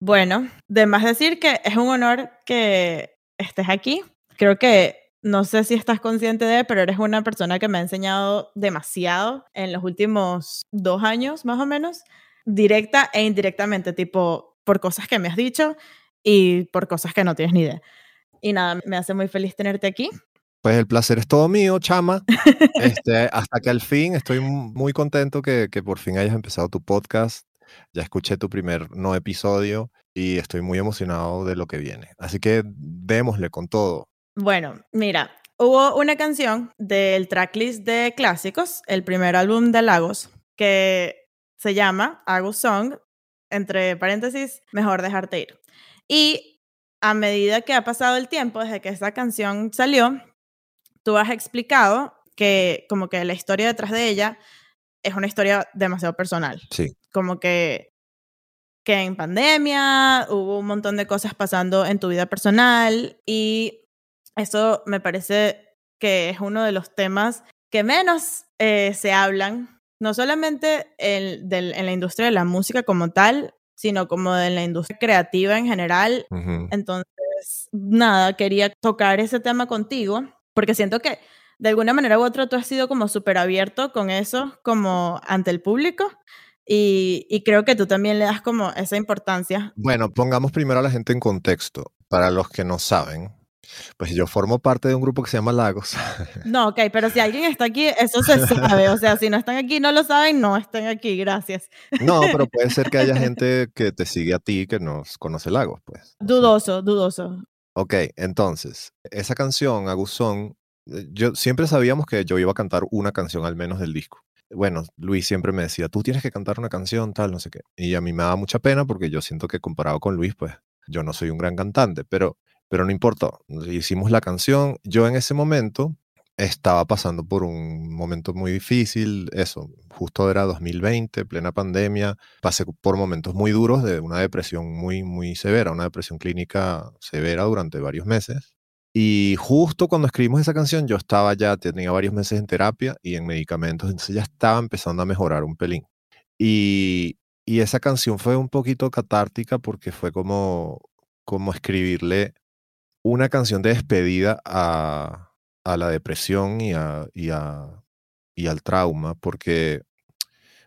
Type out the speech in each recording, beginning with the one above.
Bueno, de más decir que es un honor que estés aquí. Creo que no sé si estás consciente de, pero eres una persona que me ha enseñado demasiado en los últimos dos años, más o menos, directa e indirectamente, tipo por cosas que me has dicho y por cosas que no tienes ni idea. Y nada, me hace muy feliz tenerte aquí. Pues el placer es todo mío, chama. Este, hasta que al fin estoy muy contento que, que por fin hayas empezado tu podcast. Ya escuché tu primer no episodio y estoy muy emocionado de lo que viene. Así que démosle con todo. Bueno, mira, hubo una canción del tracklist de clásicos, el primer álbum de Lagos, que se llama Agus Song, entre paréntesis, mejor dejarte ir. Y a medida que ha pasado el tiempo desde que esta canción salió, tú has explicado que como que la historia detrás de ella es una historia demasiado personal. Sí. Como que, que en pandemia hubo un montón de cosas pasando en tu vida personal y eso me parece que es uno de los temas que menos eh, se hablan, no solamente en, en, la industria de la música como tal, sino como en la industria creativa en general. Entonces, nada, quería tocar ese tema contigo, porque siento que de alguna manera u otra tú has sido como súper abierto con eso, como ante el público. Y, y, creo que tú también le das como esa importancia. Bueno, pongamos primero a la gente en contexto. Para los que no saben, pues yo formo parte de un grupo que se llama Lagos. No, ok, pero si alguien está aquí, eso se sabe. O sea, si no están aquí, no lo saben, no estén aquí, gracias. No, pero puede ser que haya gente que te sigue a ti que no conoce Lagos, pues. Dudoso, dudoso. Ok, entonces, esa canción, Aguzón, eh, yo siempre sabíamos que yo iba a cantar una canción al menos del disco. Bueno, Luis siempre me decía, tú tienes que cantar una canción, tal, no sé qué. Y a mí me da mucha pena porque yo siento que comparado con Luis, pues yo no soy un gran cantante, pero pero no importó. Hicimos la canción. Yo en ese momento estaba pasando por un momento muy difícil, eso, justo era 2020, plena pandemia, pasé por momentos muy duros de una depresión muy, muy severa, una depresión clínica severa durante varios meses. Y justo cuando escribimos esa canción, yo estaba ya, tenía varios meses en terapia y en medicamentos, entonces ya estaba empezando a mejorar un pelín. Y, y esa canción fue un poquito catártica porque fue como, como escribirle una canción de despedida a, a la depresión y, a, y, a, y, al trauma, porque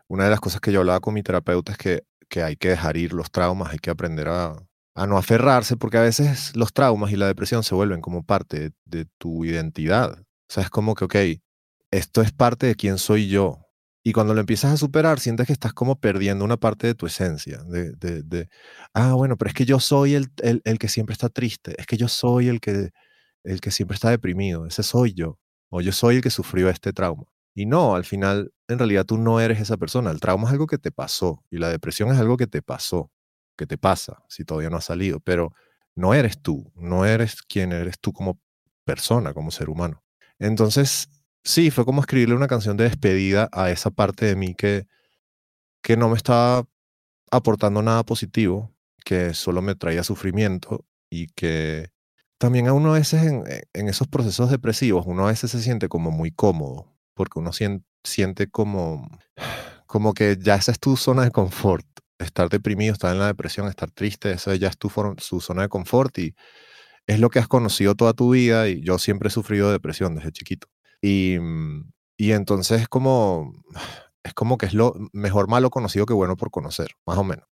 una de las cosas que yo hablaba con mi terapeuta es que, que hay que dejar ir los traumas, hay que aprender a, a, no aferrarse, porque a veces los traumas y la depresión se vuelven como parte de, tu identidad. O sea, es como que, ok, esto es parte de quién soy yo, y cuando lo empiezas a superar, sientes que estás como perdiendo una parte de tu esencia. De, de ah, bueno, pero es que yo soy el, el, el, que siempre está triste. Es que yo soy el que, el que siempre está deprimido. Ese soy yo. O yo soy el que sufrió este trauma. Y no, al final, en realidad tú no eres esa persona. El trauma es algo que te pasó. Y la depresión es algo que te pasó. Que te pasa si todavía no has salido. Pero no eres tú. No eres quien eres tú como persona, como ser humano. Entonces, sí, fue como escribirle una canción de despedida a esa parte de mí que, que no me estaba aportando nada positivo, que solo me traía sufrimiento y que también a uno a veces en, en esos procesos depresivos, uno a veces se siente como muy cómodo, porque uno siente, siente como, como que ya esa es tu zona de confort. Estar deprimido, estar en la depresión, estar triste, esa ya es tu, su zona de confort y es lo que has conocido toda tu vida y yo siempre he sufrido depresión desde chiquito. Y, mm, y entonces es como, es como que es lo mejor malo conocido que bueno por conocer, más o menos.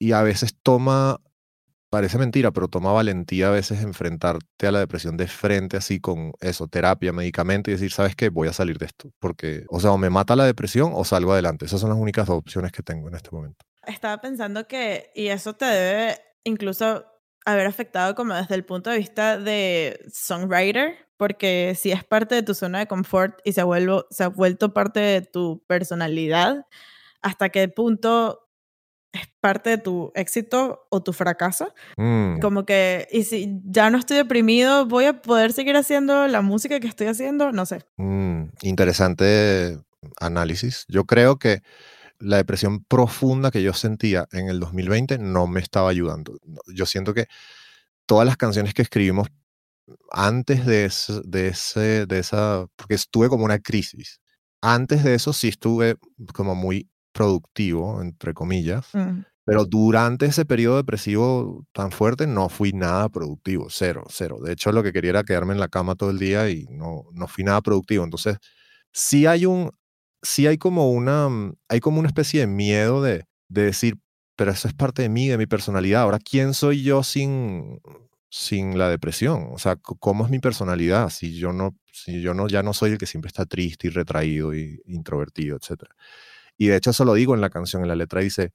Y a veces toma, parece mentira, pero toma valentía a veces enfrentarte a la depresión de frente, así con eso, terapia, medicamento y decir, ¿sabes qué? Voy a salir de esto. Porque, o sea, o me mata la depresión o salgo adelante. Esas son las únicas dos opciones que tengo en este momento. Estaba pensando que, y eso te debe incluso haber afectado como desde el punto de vista de songwriter, porque si es parte de tu zona de confort y se, vuelvo, se ha vuelto parte de tu personalidad, ¿hasta qué punto es parte de tu éxito o tu fracaso? Mm. Como que, y si ya no estoy deprimido, ¿voy a poder seguir haciendo la música que estoy haciendo? No sé. Mm, interesante análisis. Yo creo que la depresión profunda que yo sentía en el 2020 no me estaba ayudando. Yo siento que todas las canciones que escribimos antes de, ese, de, ese, de esa, porque estuve como una crisis. Antes de eso sí estuve como muy productivo, entre comillas, Mm. Pero durante ese periodo depresivo tan fuerte no fui nada productivo, cero, cero. De hecho, lo que quería era quedarme en la cama todo el día y no, no fui nada productivo. Entonces, sí hay un, sí hay como una, mm, hay como una especie de miedo de, de decir, pero eso es parte de mí, de mi personalidad. Ahora, ¿quién soy yo sin, sin la depresión? O sea, ¿cómo es mi personalidad si yo no, si yo no, ya no soy el que siempre está triste y retraído y introvertido, etcétera? Y de hecho eso lo digo en la canción, en la letra dice,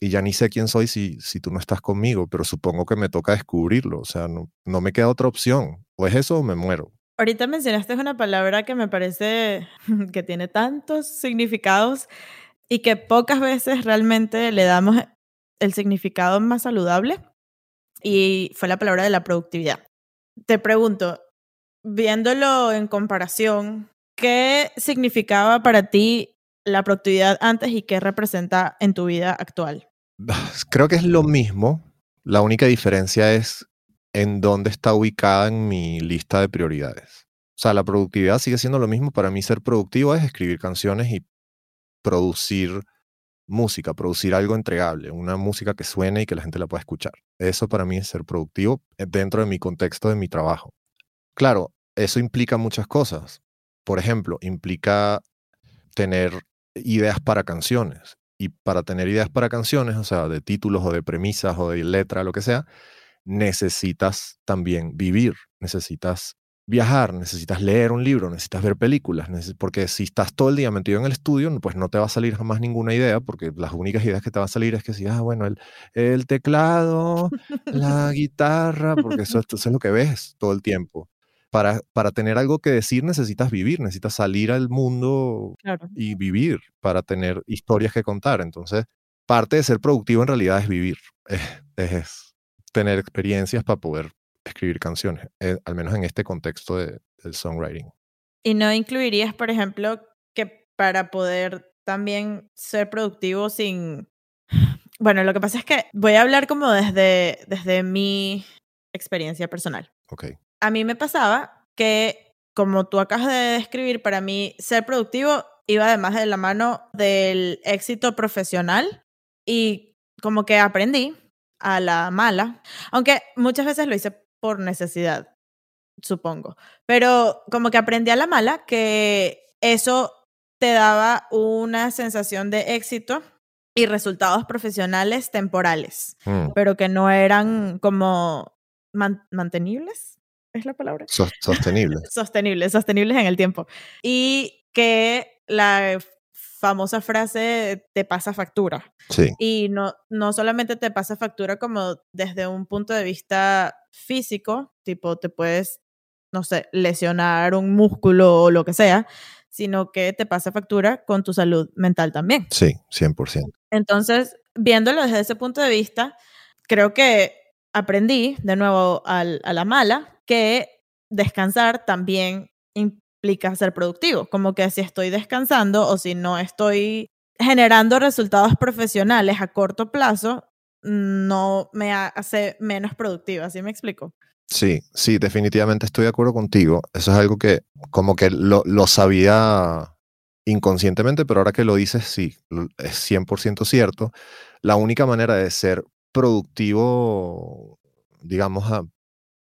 y ya ni sé quién soy si, si tú no estás conmigo, pero supongo que me toca descubrirlo, o sea, no, no me queda otra opción, o es eso o me muero. Ahorita mencionaste una palabra que me parece que tiene tantos significados y que pocas veces realmente le damos el significado más saludable y fue la palabra de la productividad. Te pregunto, viéndolo en comparación, ¿qué significaba para ti la productividad antes y qué representa en tu vida actual? Creo que es lo mismo. La única diferencia es en dónde está ubicada en mi lista de prioridades. O sea, la productividad sigue siendo lo mismo. Para mí ser productivo es escribir canciones y producir música, producir algo entregable, una música que suene y que la gente la pueda escuchar. Eso para mí es ser productivo eh, dentro de mi contexto de mi trabajo. Claro, eso implica muchas cosas. Por ejemplo, implica tener ideas para canciones. Y para tener ideas para canciones, o sea, de títulos o de premisas o de letra, lo que sea, necesitas también vivir, necesitas viajar, necesitas leer un libro, necesitas ver películas, porque si estás todo el día metido en el estudio, pues no te va a salir jamás ninguna idea, porque las únicas ideas que te van a salir es que si, ah, bueno, el, el teclado, la guitarra, porque eso, eso, es lo que ves todo el tiempo. Para, para tener algo que decir necesitas vivir, necesitas salir al mundo y vivir para tener historias que contar. Entonces, parte de ser productivo en realidad es vivir, es tener experiencias para poder escribir canciones, eh, al menos en este contexto de, del songwriting. ¿Y no incluirías, por ejemplo, que para poder también ser productivo sin... Bueno, lo que pasa es que voy a hablar como desde, desde mi experiencia personal. Ok. A mí me pasaba que, como tú acabas de describir, para mí ser productivo iba además de la mano del éxito profesional y como que aprendí a la mala, aunque muchas veces lo hice por necesidad, supongo. Pero como que aprendí a la mala que eso te daba una sensación de éxito y resultados profesionales temporales, mm. pero que no eran como mantenibles, ¿es la palabra? sostenibles. sostenibles, sostenibles en el tiempo. Y que la famosa frase te pasa factura. Sí. Y no, no solamente te pasa factura como desde un punto de vista físico, tipo te puedes, no sé, lesionar un músculo o lo que sea, sino que te pasa factura con tu salud mental también. Sí, 100%. Entonces, viéndolo desde ese punto de vista, creo que aprendí de nuevo al, a la mala que descansar también implica ser productivo, como que si estoy descansando o si no estoy generando resultados profesionales a corto plazo, no me hace menos productiva, ¿sí me explico? Sí, sí, definitivamente estoy de acuerdo contigo. Eso es algo que como que lo, lo sabía inconscientemente, pero ahora que lo dices, sí, es 100% cierto. La única manera de ser productivo, digamos,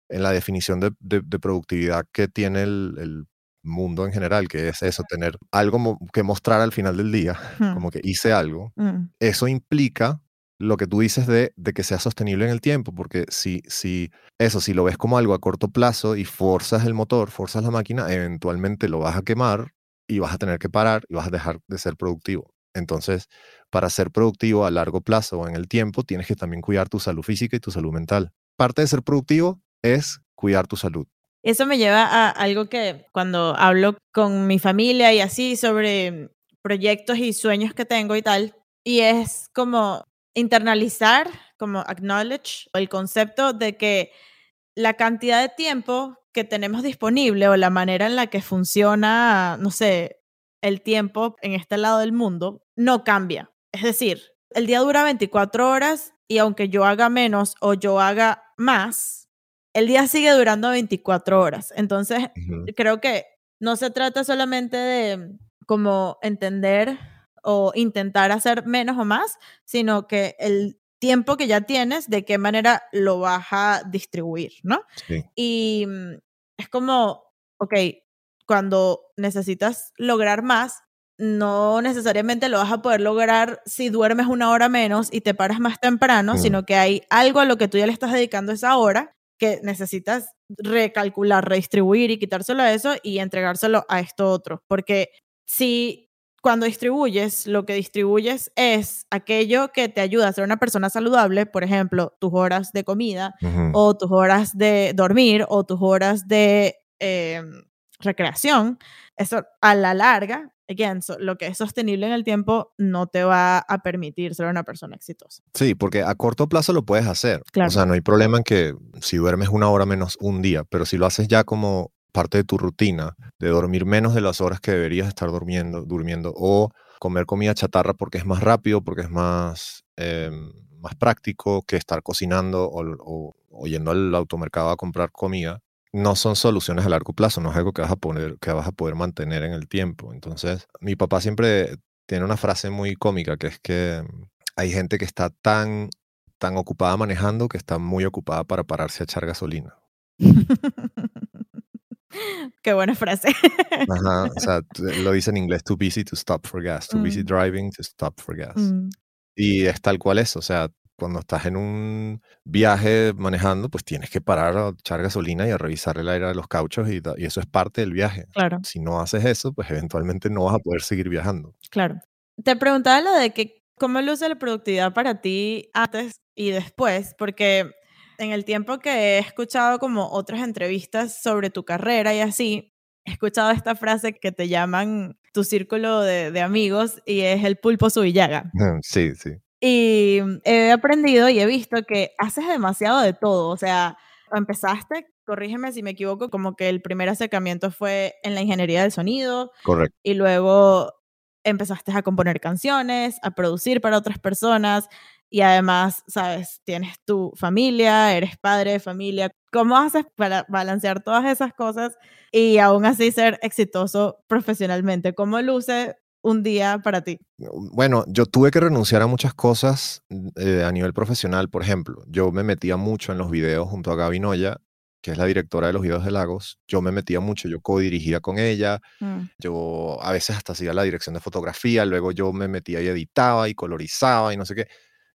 en la definición de, de, productividad que tiene el, el, mundo en general, que es eso, tener algo que mostrar al final del día, como que hice algo, mm. eso implica lo que tú dices de, de, que sea sostenible en el tiempo, porque si, si eso, si lo ves como algo a corto plazo y forzas el motor, forzas la máquina, eventualmente lo vas a quemar y vas a tener que parar y vas a dejar de ser productivo. Entonces, para ser productivo a largo plazo o en el tiempo, tienes que también cuidar tu salud física y tu salud mental. Parte de ser productivo es cuidar tu salud. Eso me lleva a algo que cuando hablo con mi familia y así sobre proyectos y sueños que tengo y tal, y es como internalizar, como acknowledge, el concepto de que la cantidad de tiempo que tenemos disponible o la manera en la que funciona, no sé, el tiempo en este lado del mundo, no cambia. Es decir, el día dura 24 horas y aunque yo haga menos o yo haga más, el día sigue durando 24 horas. Entonces, creo que no se trata solamente de como entender o intentar hacer menos o más, sino que el tiempo que ya tienes, de qué manera lo vas a distribuir, ¿no? Sí. Y mm, es como, ok, cuando necesitas lograr más, no necesariamente lo vas a poder lograr si duermes una hora menos y te paras más temprano, sino que hay algo a lo que tú ya le estás dedicando esa hora que necesitas recalcular, redistribuir y quitárselo a eso y entregárselo a esto otro. Porque si cuando distribuyes, lo que distribuyes es aquello que te ayuda a ser una persona saludable, por ejemplo, tus horas de comida Ujú. o tus horas de dormir o tus horas de eh, recreación, eso a la larga, again, so- lo que es sostenible en el tiempo no te va a permitir ser una persona exitosa. Sí, porque a corto plazo lo puedes hacer. Claro. O sea, no hay problema en que si duermes una hora menos un día, pero si lo haces ya como parte de tu rutina, de dormir menos de las horas que deberías estar durmiendo, durmiendo o comer comida chatarra porque es más rápido, porque es más, eh, más práctico que estar cocinando o, o- o yendo al automercado a comprar comida, no son soluciones a largo plazo, no es algo que vas a poner, que vas a poder mantener en el tiempo. Entonces, mi papá siempre tiene una frase muy cómica que es que hay gente que está tan, tan ocupada manejando que está muy ocupada para pararse a echar gasolina. Qué buena frase. Ajá, o sea, lo dice en inglés, too busy to stop for gas, too busy Mm. driving to stop for gas. Mm, Y es tal cual es, o sea, cuando estás en un viaje manejando, pues tienes que parar a echar gasolina y a revisar el aire de los cauchos y, y eso es parte del viaje. claro, Si no haces eso, pues eventualmente no vas a poder seguir viajando. claro. Te preguntaba lo de que cómo luce la productividad para ti antes y después, porque en el tiempo que he escuchado como otras entrevistas sobre tu carrera y así, he escuchado esta frase que te llaman tu círculo de, de amigos y es el pulpo subillaga. Sí, sí. Y he aprendido y he visto que haces demasiado de todo. O sea, empezaste, corrígeme si me equivoco, como que el primer acercamiento fue en la ingeniería del sonido Correcto. y luego empezaste a componer canciones, a producir para otras personas y además, sabes, tienes tu familia, eres padre de familia. ¿Cómo haces para balancear todas esas cosas y aún así ser exitoso profesionalmente? ¿Cómo luce un día para ti? Bueno, yo tuve que renunciar a muchas cosas eh, a nivel profesional. Por ejemplo, yo me metía mucho en los videos junto a Gaby Noya, que es la directora de los videos de Lagos. Yo me metía mucho, yo co-dirigía con ella, Mm, yo a veces hasta hacía la dirección de fotografía, luego yo me metía y editaba y colorizaba y no sé qué.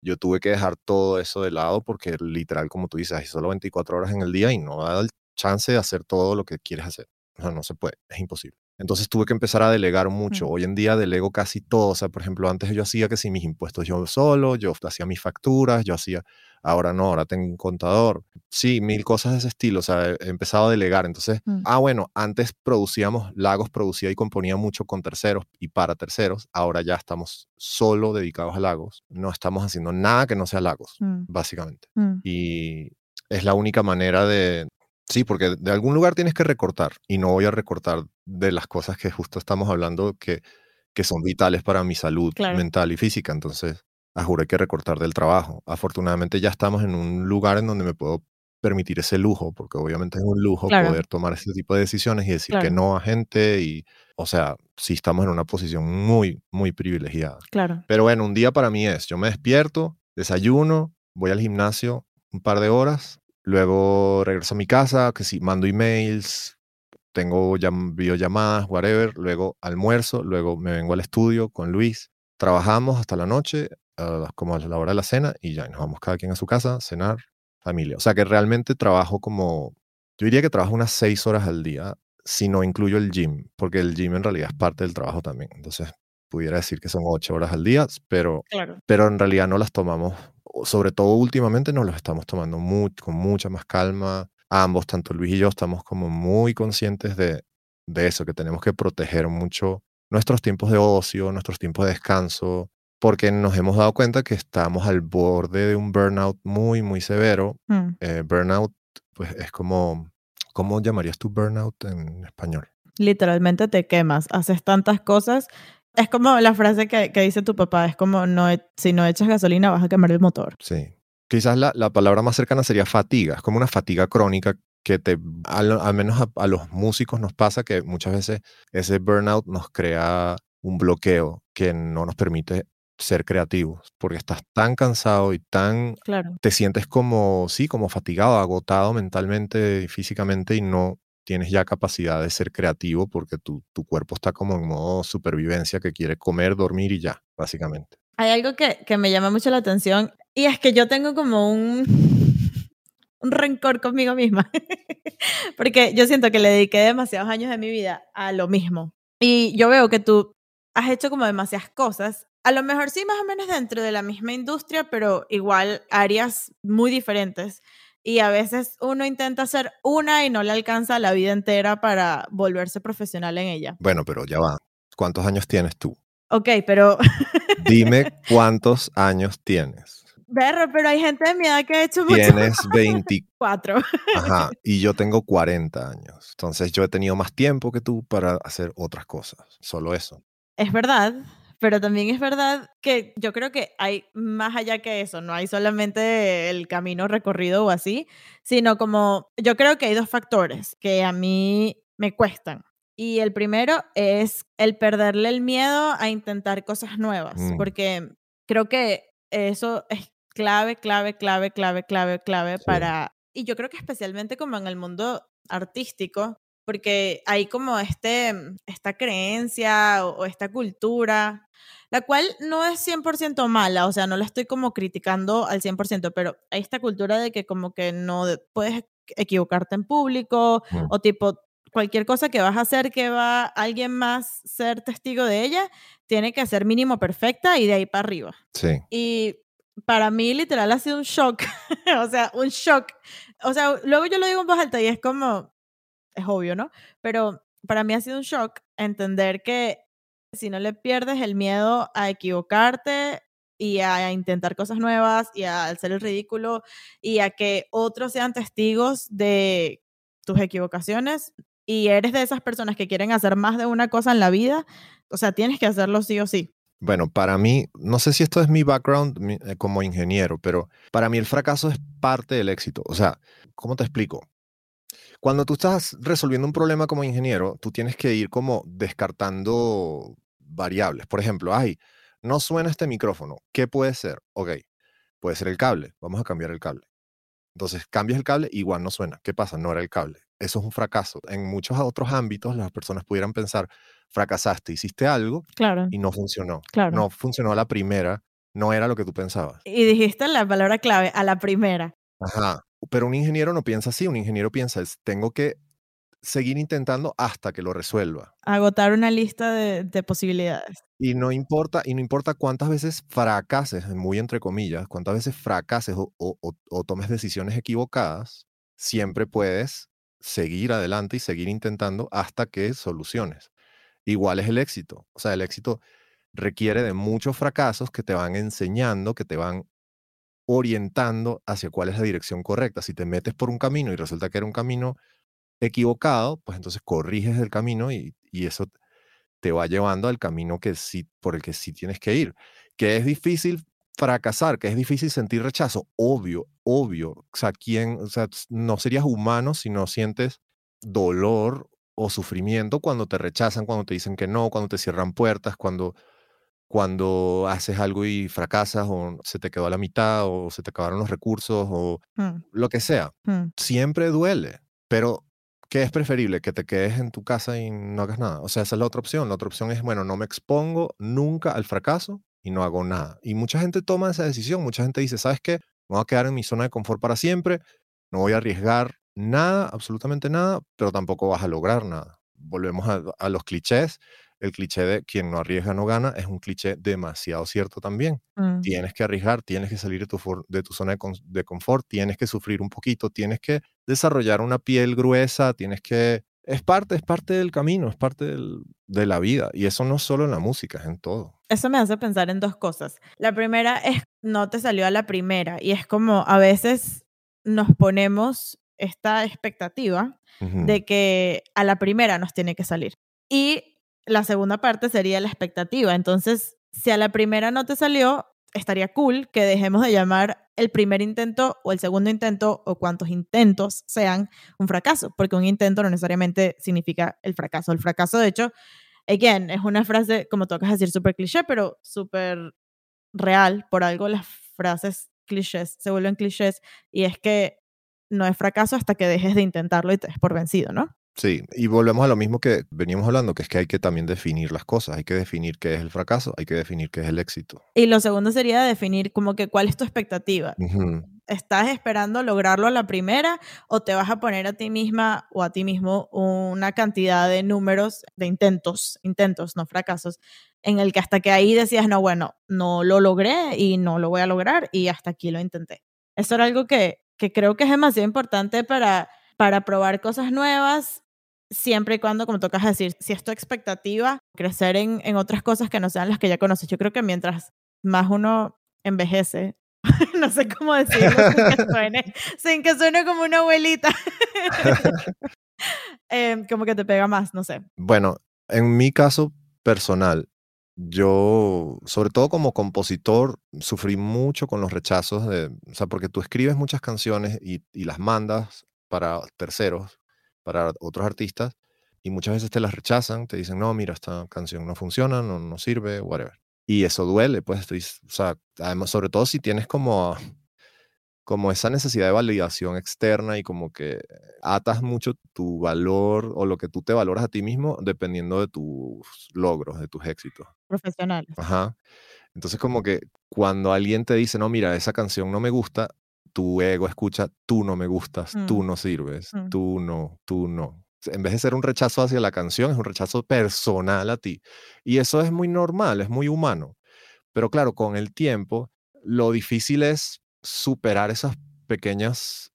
Yo tuve que dejar todo eso de lado porque literal, como tú dices, hay solo 24 horas en el día y no da el chance de hacer todo lo que quieres hacer. O sea, no se puede, es imposible. Entonces tuve que empezar a delegar mucho. Hoy en día delego casi todo. O sea, por ejemplo, antes yo hacía que si mis impuestos yo solo, yo hacía mis facturas, yo hacía, ahora no, ahora tengo un contador. Sí, mil cosas de ese estilo. O sea, he he empezado a delegar. Entonces, Mm. ah, bueno, antes producíamos, Lagos producía y componía mucho con terceros y para terceros. Ahora ya estamos solo dedicados a Lagos. No estamos haciendo nada que no sea Lagos, mm, básicamente. mm. Y es la única manera de... Sí, porque de algún lugar tienes que recortar y no voy a recortar de las cosas que justo estamos hablando que, que son vitales para mi salud Claro. mental y física. Entonces, a juro hay que recortar del trabajo. Afortunadamente ya estamos en un lugar en donde me puedo permitir ese lujo, porque obviamente es un lujo Claro. poder tomar ese tipo de decisiones y decir que no a gente y, o sea, sí estamos en una posición muy, muy privilegiada. Claro. Pero bueno, un día para mí es, yo me despierto, desayuno, voy al gimnasio un par de horas, luego regreso a mi casa, que si mando emails, tengo llam- videollamadas, whatever, luego almuerzo, luego me vengo al estudio con Luis, trabajamos hasta la noche, como a la hora de la cena, y ya nos vamos cada quien a su casa, cenar, familia. O sea que realmente trabajo como, yo diría que trabajo unas seis horas al día, si no incluyo el gym, porque el gym en realidad es parte del trabajo también. Entonces, pudiera decir que son ocho horas al día, pero, Claro. pero en realidad no las tomamos, sobre todo últimamente nos las estamos tomando con mucha más calma. Ambos, tanto Luis y yo, estamos como muy conscientes de, de eso, que tenemos que proteger mucho nuestros tiempos de ocio, nuestros tiempos de descanso, porque nos hemos dado cuenta que estamos al borde de un burnout muy, muy severo. Mm. Eh, burnout, pues es como, ¿cómo llamarías tú burnout en español? Literalmente te quemas, haces tantas cosas. Es como la frase que, que dice tu papá, es como no, e- si no echas gasolina vas a quemar el motor. Sí. Quizás la, la palabra más cercana sería fatiga. Es como una fatiga crónica que te, al, al menos a, a los músicos nos pasa que muchas veces ese burnout nos crea un bloqueo que no nos permite ser creativos, porque estás tan cansado y tan, Claro. te sientes como, sí, como fatigado, agotado mentalmente y físicamente y no tienes ya capacidad de ser creativo porque tu, tu cuerpo está como en modo supervivencia que quiere comer, dormir y ya, básicamente. Hay algo que, que me llama mucho la atención y es que yo tengo como un, un rencor conmigo misma, porque yo siento que le dediqué demasiados años de mi vida a lo mismo. Y yo veo que tú has hecho como demasiadas cosas, a lo mejor sí más o menos dentro de la misma industria, pero igual áreas muy diferentes. Y a veces uno intenta hacer una y no le alcanza la vida entera para volverse profesional en ella. Bueno, pero ya va. ¿Cuántos años tienes tú? Ok, pero Dime cuántos años tienes. Berro, pero hay gente de mi edad que ha hecho mucho Tienes 20, cuatro. ajá, y yo tengo 40 años. Entonces yo he tenido más tiempo que tú para hacer otras cosas. Solo eso. Es verdad, pero también es verdad que yo creo que hay más allá que eso, no hay solamente el camino recorrido o así, sino como yo creo que hay dos factores que a mí me cuestan. Y el primero es el perderle el miedo a intentar cosas nuevas, Mm. porque creo que eso es clave, clave, clave, clave, clave, clave Sí. para... Y yo creo que especialmente como en el mundo artístico, porque hay como este, esta creencia o, o esta cultura, la cual no es 100% mala, o sea, no la estoy como criticando al 100%, pero hay esta cultura de que como que no de- puedes equivocarte en público Mm. o tipo cualquier cosa que vas a hacer que va alguien más ser testigo de ella, tiene que ser mínimo perfecta y de ahí para arriba. Sí. Y para mí literal ha sido un shock, o sea, un shock. O sea, luego yo lo digo en voz alta y es como, es obvio, ¿no? Pero para mí ha sido un shock entender que si no le pierdes el miedo a equivocarte y a intentar cosas nuevas y a hacer el ridículo y a que otros sean testigos de tus equivocaciones y eres de esas personas que quieren hacer más de una cosa en la vida, o sea, tienes que hacerlo sí o sí. Bueno, para mí, no sé si esto es mi background eh, como ingeniero, pero para mí el fracaso es parte del éxito. O sea, ¿cómo te explico? Cuando tú estás resolviendo un problema como ingeniero, tú tienes que ir como descartando variables. Por ejemplo, ay, no suena este micrófono. ¿Qué puede ser? Ok, puede ser el cable. Vamos a cambiar el cable. Entonces, cambias el cable, igual no suena. ¿Qué pasa? No era el cable. Eso es un fracaso. En muchos otros ámbitos, las personas pudieran pensar, fracasaste, hiciste algo Claro, y no funcionó. claro. No funcionó a la primera, no era lo que tú pensabas. Y dijiste la palabra clave, a la primera. Ajá. Pero un ingeniero no piensa así, un ingeniero piensa, es, tengo que seguir intentando hasta que lo resuelva. Agotar una lista de, de posibilidades. Y no importa, y no importa cuántas veces fracases, muy entre comillas, cuántas veces fracases o, o- o- o tomes decisiones equivocadas, siempre puedes seguir adelante y seguir intentando hasta que soluciones. Igual es el éxito. O sea, el éxito requiere de muchos fracasos que te van enseñando, que te van orientando hacia cuál es la dirección correcta. Si te metes por un camino y resulta que era un camino equivocado, pues entonces corriges el camino y, y eso te va llevando al camino que sí, por el que sí tienes que ir. Que es difícil fracasar, que es difícil sentir rechazo, obvio, obvio. O sea, ¿quién, o sea, no serías humano si no sientes dolor o sufrimiento cuando te rechazan, cuando te dicen que no, cuando te cierran puertas, cuando, cuando haces algo y fracasas o se te quedó a la mitad o se te acabaron los recursos o Hmm, lo que sea. hmm. Siempre duele, pero ¿qué es preferible? Que te quedes en tu casa y no hagas nada. O sea, esa es la otra opción. La otra opción es, bueno, no me expongo nunca al fracaso y no hago nada. Y mucha gente toma esa decisión. Mucha gente dice, ¿sabes qué? Me voy a quedar en mi zona de confort para siempre. No voy a arriesgar nada, absolutamente nada, pero tampoco vas a lograr nada. Volvemos a, a los clichés. El cliché de quien no arriesga no gana es un cliché demasiado cierto también Mm. tienes que arriesgar, tienes que salir de tu, for- de tu zona de, con- de confort, tienes que sufrir un poquito, tienes que desarrollar una piel gruesa, tienes que... Es parte, es parte del camino, es parte del- de la vida. Y eso no es solo en la música, es en todo. Eso me hace pensar en dos cosas. La primera es, no te salió a la primera y es como a veces nos ponemos esta expectativa de que a la primera nos tiene que salir. Y la segunda parte sería la expectativa. Entonces, si a la primera no te salió, estaría cool que dejemos de llamar el primer intento o el segundo intento o cuantos intentos sean un fracaso, porque un intento no necesariamente significa el fracaso. El fracaso, de hecho, again, es una frase, como tocas decir, súper cliché, pero súper real. Por algo las frases clichés se vuelven clichés y es que no es fracaso hasta que dejes de intentarlo y te des por vencido, ¿no? Sí, y volvemos a lo mismo que veníamos hablando, que es que hay que también definir las cosas, hay que definir qué es el fracaso, hay que definir qué es el éxito. Y lo segundo sería definir como que cuál es tu expectativa. ¿Estás esperando lograrlo a la primera o te vas a poner a ti misma o a ti mismo una cantidad de números, de intentos, intentos, no fracasos, en el que hasta que ahí decías, no, bueno, no lo logré y no lo voy a lograr y hasta aquí lo intenté? Eso era algo que, que creo que es demasiado importante para, para probar cosas nuevas siempre y cuando, como tocas decir, si es tu expectativa, crecer en, en otras cosas que no sean las que ya conoces. Yo creo que mientras más uno envejece, no sé cómo decirlo sin que suene, sin que suene como una abuelita, eh, como que te pega más, no sé. Bueno, en mi caso personal, yo, sobre todo como compositor, sufrí mucho con los rechazos de, o sea, porque tú escribes muchas canciones y, y las mandas para terceros para otros artistas y muchas veces te las rechazan, te dicen, no, mira, esta canción no funciona, no, no sirve, whatever. Y eso duele, pues, estoy, o sea, además, sobre todo si tienes como, como esa necesidad de validación externa y como que atas mucho tu valor o lo que tú te valoras a ti mismo dependiendo de tus logros, de tus éxitos. Profesionales. Ajá. Entonces, como que cuando alguien te dice, no, mira, esa canción no me gusta, tu ego escucha, tú no me gustas, tú Mm, no sirves, mm. tú no, tú no. En vez de ser un rechazo hacia la canción, es un rechazo personal a ti. Y eso es muy normal, es muy humano. Pero claro, con el tiempo, lo difícil es superar esas pequeñas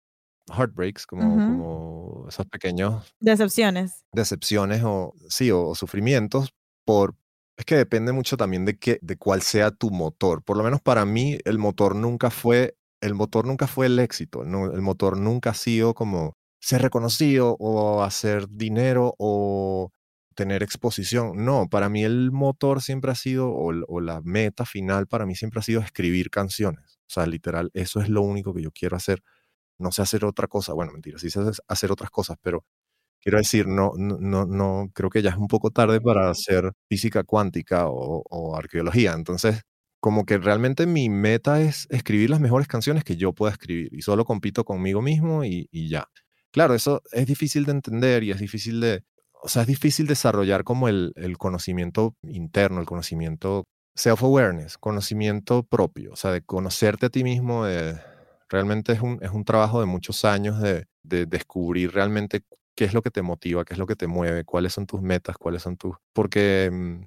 heartbreaks, como, Ujú. como esas pequeñas Decepciones. decepciones o, sí, o, o sufrimientos por... Es que depende mucho también de, qué, de cuál sea tu motor. Por lo menos para mí, el motor nunca fue el motor nunca fue el éxito, no, el motor nunca ha sido como ser reconocido o hacer dinero o tener exposición. No, para mí el motor siempre ha sido, o, o la meta final para mí siempre ha sido escribir canciones. O sea, literal, eso es lo único que yo quiero hacer. No sé hacer otra cosa. Bueno, mentira, sí sé hacer otras cosas, pero quiero decir, no, no, no, no creo que ya es un poco tarde para hacer física cuántica o, o arqueología. Entonces, como que realmente mi meta es escribir las mejores canciones que yo pueda escribir y solo compito conmigo mismo y, y, ya. Claro, eso es difícil de entender y es difícil de, o sea, es difícil desarrollar como el, el conocimiento interno, el conocimiento self-awareness, conocimiento propio, o sea, de conocerte a ti mismo, de, realmente es un, es un trabajo de muchos años de, de descubrir realmente qué es lo que te motiva, qué es lo que te mueve, cuáles son tus metas, cuáles son tus... Porque mmm,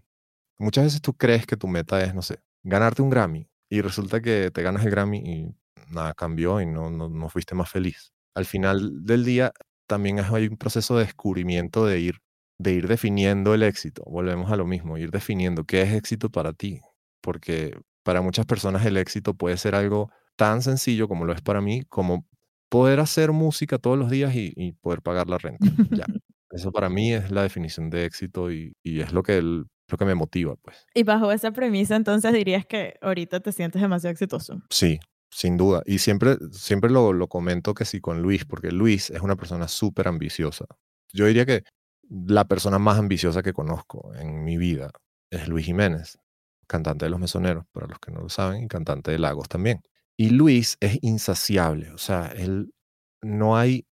muchas veces tú crees que tu meta es, no sé, ganarte un Grammy y resulta que te ganas el Grammy y nada cambió y no, no, no fuiste más feliz. Al final del día también hay un proceso de descubrimiento de ir, de ir definiendo el éxito. Volvemos a lo mismo, ir definiendo qué es éxito para ti. Porque para muchas personas el éxito puede ser algo tan sencillo como lo es para mí, como poder hacer música todos los días y, y poder pagar la renta. Ya. Eso para mí es la definición de éxito y, y es lo que el, lo que me motiva, pues. Y bajo esa premisa, entonces dirías que ahorita te sientes demasiado exitoso. Sí, sin duda. Y siempre, siempre lo, lo comento que sí con Luis, porque Luis es una persona súper ambiciosa. Yo diría que la persona más ambiciosa que conozco en mi vida es Luis Jiménez, cantante de Los Mesoneros, para los que no lo saben, y cantante de Lagos también. Y Luis es insaciable, o sea, él no hay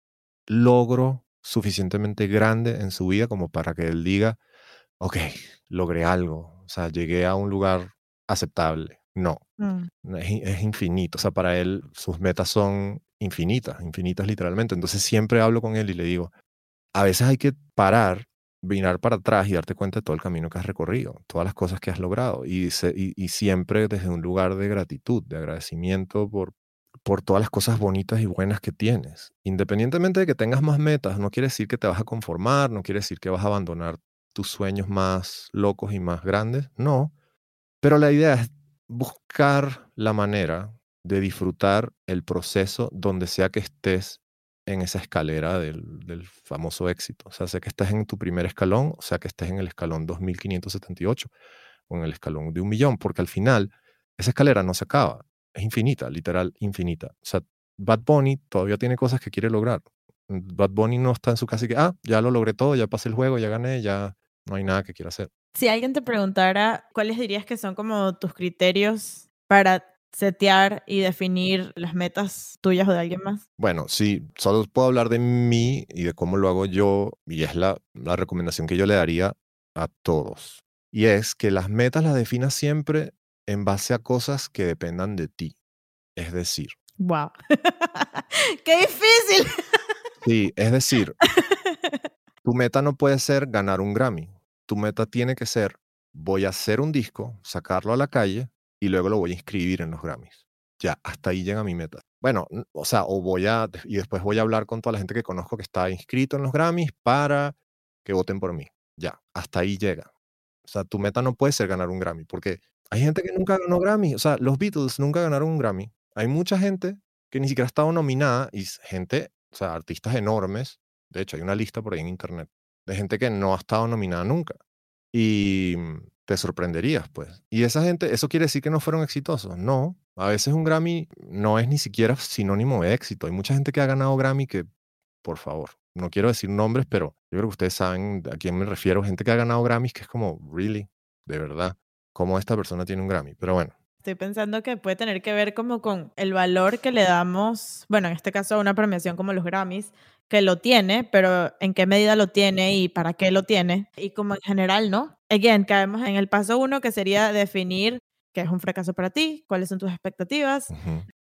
logro suficientemente grande en su vida como para que él diga, ok, logré algo, o sea, llegué a un lugar aceptable. No, Mm. es, es, infinito, o sea, para él sus metas son infinitas, infinitas literalmente. Entonces siempre hablo con él y le digo, a veces hay que parar, mirar para atrás y darte cuenta de todo el camino que has recorrido, todas las cosas que has logrado y, se, y, y siempre desde un lugar de gratitud, de agradecimiento por, por todas las cosas bonitas y buenas que tienes. Independientemente de que tengas más metas, no quiere decir que te vas a conformar, no quiere decir que vas a abandonar tus sueños más locos y más grandes, no. Pero la idea es buscar la manera de disfrutar el proceso donde sea que estés en esa escalera del, del, famoso éxito. O sea, sea que estés en tu primer escalón, o sea que estés en el escalón 2578 o en el escalón de un millón, porque al final esa escalera no se acaba, es infinita, literal infinita. O sea, Bad Bunny todavía tiene cosas que quiere lograr. Bad Bunny no está en su casa y que, ah, ya lo logré todo, ya pasé el juego, ya gané, ya no hay nada que quiera hacer. Si alguien te preguntara, ¿cuáles dirías que son como tus criterios para setear y definir las metas tuyas o de alguien más? Bueno, sí, solo puedo hablar de mí y de cómo lo hago yo, y es la, la recomendación que yo le daría a todos. Y es que las metas las definas siempre en base a cosas que dependan de ti. Es decir, Wow. ¡Qué difícil! sí, es decir, tu meta no puede ser ganar un Grammy. Tu meta tiene que ser, voy a hacer un disco, sacarlo a la calle y luego lo voy a inscribir en los Grammys. Ya, hasta ahí llega mi meta. Bueno, o sea, o voy a, y después voy a hablar con toda la gente que conozco que está inscrito en los Grammys para que voten por mí. Ya, hasta ahí llega. O sea, tu meta no puede ser ganar un Grammy, porque hay gente que nunca ganó Grammy. O sea, los Beatles nunca ganaron un Grammy. Hay mucha gente que ni siquiera ha estado nominada y gente, o sea, artistas enormes. De hecho, hay una lista por ahí en internet de gente que no ha estado nominada nunca. Y mm, te sorprenderías, pues. Y esa gente, ¿eso quiere decir que no fueron exitosos? No. A veces un Grammy no es ni siquiera sinónimo de éxito. Hay mucha gente que ha ganado Grammy que, por favor, no quiero decir nombres, pero yo creo que ustedes saben a quién me refiero. Gente que ha ganado Grammys que es como, really, de verdad, cómo esta persona tiene un Grammy. Pero bueno, Estoy pensando que puede tener que ver como con el valor que le damos, bueno, en este caso a una premiación como los Grammys, que lo tiene, pero en qué medida lo tiene y para qué lo tiene. Y como en general, ¿no? Again, caemos en el paso uno, que sería definir qué es un fracaso para ti, cuáles son tus expectativas,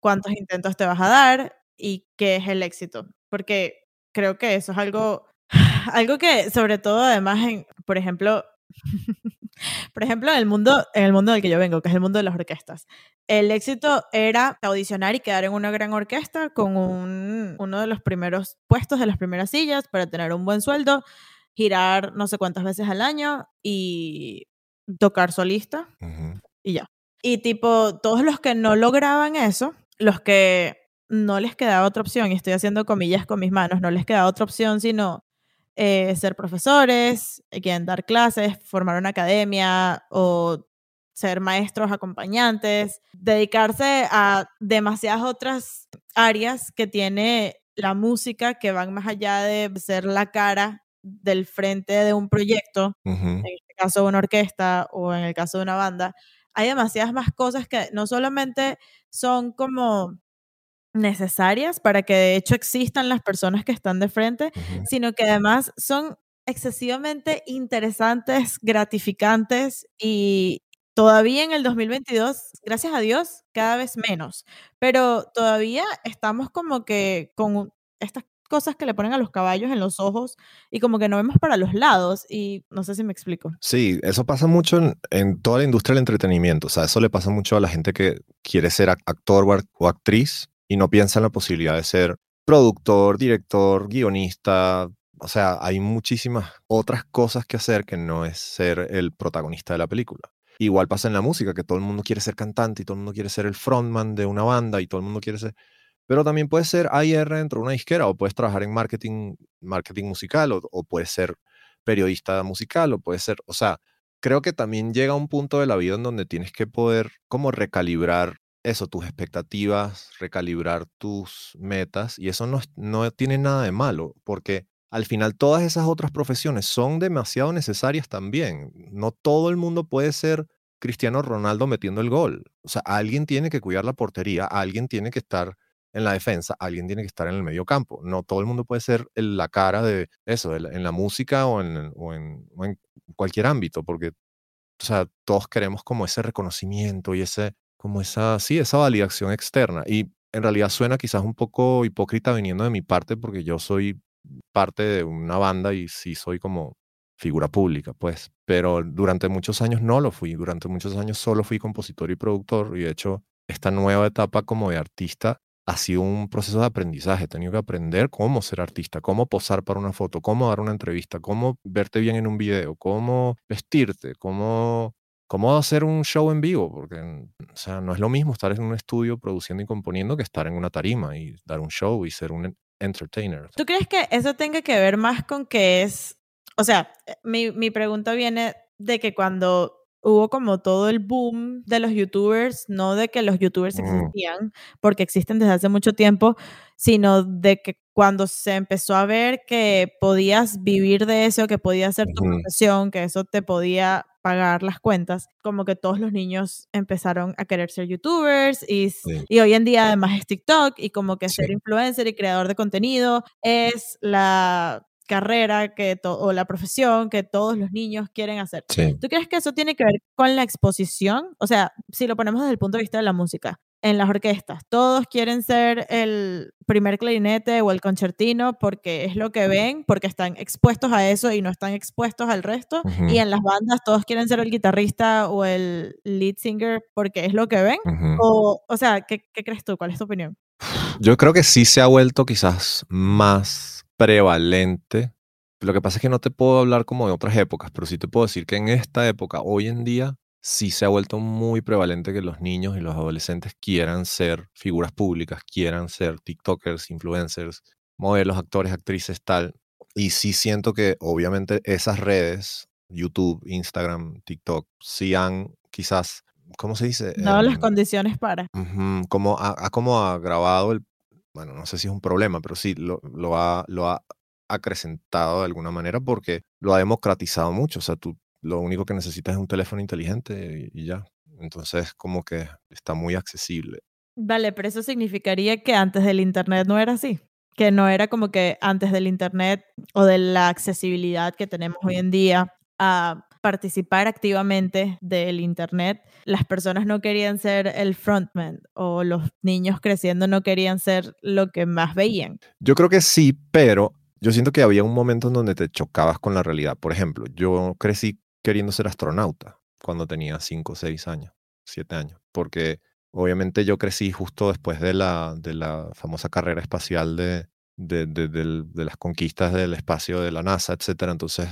cuántos intentos te vas a dar y qué es el éxito. Porque creo que eso es algo, algo que sobre todo además, en, por ejemplo, por ejemplo, en el mundo, en el mundo del que yo vengo, que es el mundo de las orquestas, el éxito era audicionar y quedar en una gran orquesta con un- uno de los primeros puestos de las primeras sillas para tener un buen sueldo, girar no sé cuántas veces al año y tocar solista y ya. Y tipo, todos los que no lograban eso, los que no les quedaba otra opción, y estoy haciendo comillas con mis manos, no les quedaba otra opción sino eh, ser profesores, eh, quieren dar clases, formar una academia o ser maestros acompañantes, dedicarse a demasiadas otras áreas que tiene la música que van más allá de ser la cara del frente de un proyecto en este caso una orquesta o en el caso de una banda, hay demasiadas más cosas que no solamente son como necesarias para que de hecho existan las personas que están de frente, sino que además son excesivamente interesantes, gratificantes y todavía en el 2022, gracias a Dios, cada vez menos, pero todavía estamos como que con estas cosas que le ponen a los caballos en los ojos y como que no vemos para los lados y no sé si me explico. Sí, eso pasa mucho en, en toda la industria del entretenimiento. O sea, eso le pasa mucho a la gente que quiere ser ac- actor o, ac- o actriz y no piensa en la posibilidad de ser productor, director, guionista. O sea, hay muchísimas otras cosas que hacer que no es ser el protagonista de la película. Igual pasa en la música, que todo el mundo quiere ser cantante y todo el mundo quiere ser el frontman de una banda y todo el mundo quiere ser... Pero también puedes ser AR dentro de una disquera o puedes trabajar en marketing, marketing musical o, o puedes ser periodista musical o puede ser, o sea, creo que también llega un punto de la vida en donde tienes que poder como recalibrar eso, tus expectativas, recalibrar tus metas y eso no, no tiene nada de malo porque al final todas esas otras profesiones son demasiado necesarias también. No todo el mundo puede ser Cristiano Ronaldo metiendo el gol. O sea, alguien tiene que cuidar la portería, alguien tiene que estar en la defensa, alguien tiene que estar en el medio campo. No todo el mundo puede ser la cara de eso, en la música o en, o en- o en cualquier ámbito, porque, o sea, todos queremos como ese reconocimiento y ese, como esa, sí, esa validación externa. Y en realidad suena quizás un poco hipócrita viniendo de mi parte, porque yo soy parte de una banda y sí soy como figura pública, pues. Pero durante muchos años no lo fui. Durante muchos años solo fui compositor y productor. Y de hecho, esta nueva etapa como de artista ha sido un proceso de aprendizaje. He tenido que aprender cómo ser artista, cómo posar para una foto, cómo dar una entrevista, cómo verte bien en un video, cómo vestirte, cómo, cómo hacer un show en vivo. Porque, o sea, no es lo mismo estar en un estudio produciendo y componiendo que estar en una tarima y dar un show y ser un entertainer. ¿Tú crees que eso tenga que ver más con que es, o sea, eh, mi, mi pregunta viene de que cuando hubo como todo el boom de los youtubers, no de que los youtubers Mm. existían, porque existen desde hace mucho tiempo, sino de que cuando se empezó a ver que podías vivir de eso, que podía ser tu profesión, que eso te podía pagar las cuentas, como que todos los niños empezaron a querer ser youtubers y, Sí. y hoy en día además es TikTok y como que ser Sí. influencer y creador de contenido es la carrera que o la profesión que todos los niños quieren hacer. Sí. ¿Tú crees que eso tiene que ver con la exposición? O sea, si lo ponemos desde el punto de vista de la música, en las orquestas, todos quieren ser el primer clarinete o el concertino porque es lo que ven, porque están expuestos a eso y no están expuestos al resto. Y en las bandas todos quieren ser el guitarrista o el lead singer porque es lo que ven. O, o sea, ¿qué, ¿qué crees tú? ¿Cuál es tu opinión? Yo creo que sí se ha vuelto quizás más prevalente. Lo que pasa es que no te puedo hablar como de otras épocas, pero sí te puedo decir que en esta época, hoy en día, sí se ha vuelto muy prevalente que los niños y los adolescentes quieran ser figuras públicas, quieran ser TikTokers, influencers, modelos, actores, actrices, tal. Y sí siento que obviamente esas redes, YouTube, Instagram, TikTok, sí han quizás, ¿cómo se dice? Dado las Em, condiciones para. Ujú, como ha, ha como agravado el, bueno, no sé si es un problema, pero sí lo, lo ha, lo ha acrecentado de alguna manera porque lo ha democratizado mucho. O sea, tú lo único que necesitas es un teléfono inteligente y, y ya. Entonces, como que está muy accesible. Vale, pero eso significaría que antes del Internet no era así. Que no era como que antes del Internet o de la accesibilidad que tenemos hoy en día a participar activamente del Internet, las personas no querían ser el frontman o los niños creciendo no querían ser lo que más veían. Yo creo que sí, pero yo siento que había un momento en donde te chocabas con la realidad. Por ejemplo, yo crecí queriendo ser astronauta cuando tenía 5 o 6 años, 7 años, porque obviamente yo crecí justo después de la, de la famosa carrera espacial de, de, de- de las conquistas del espacio de la NASA, etcétera. Entonces,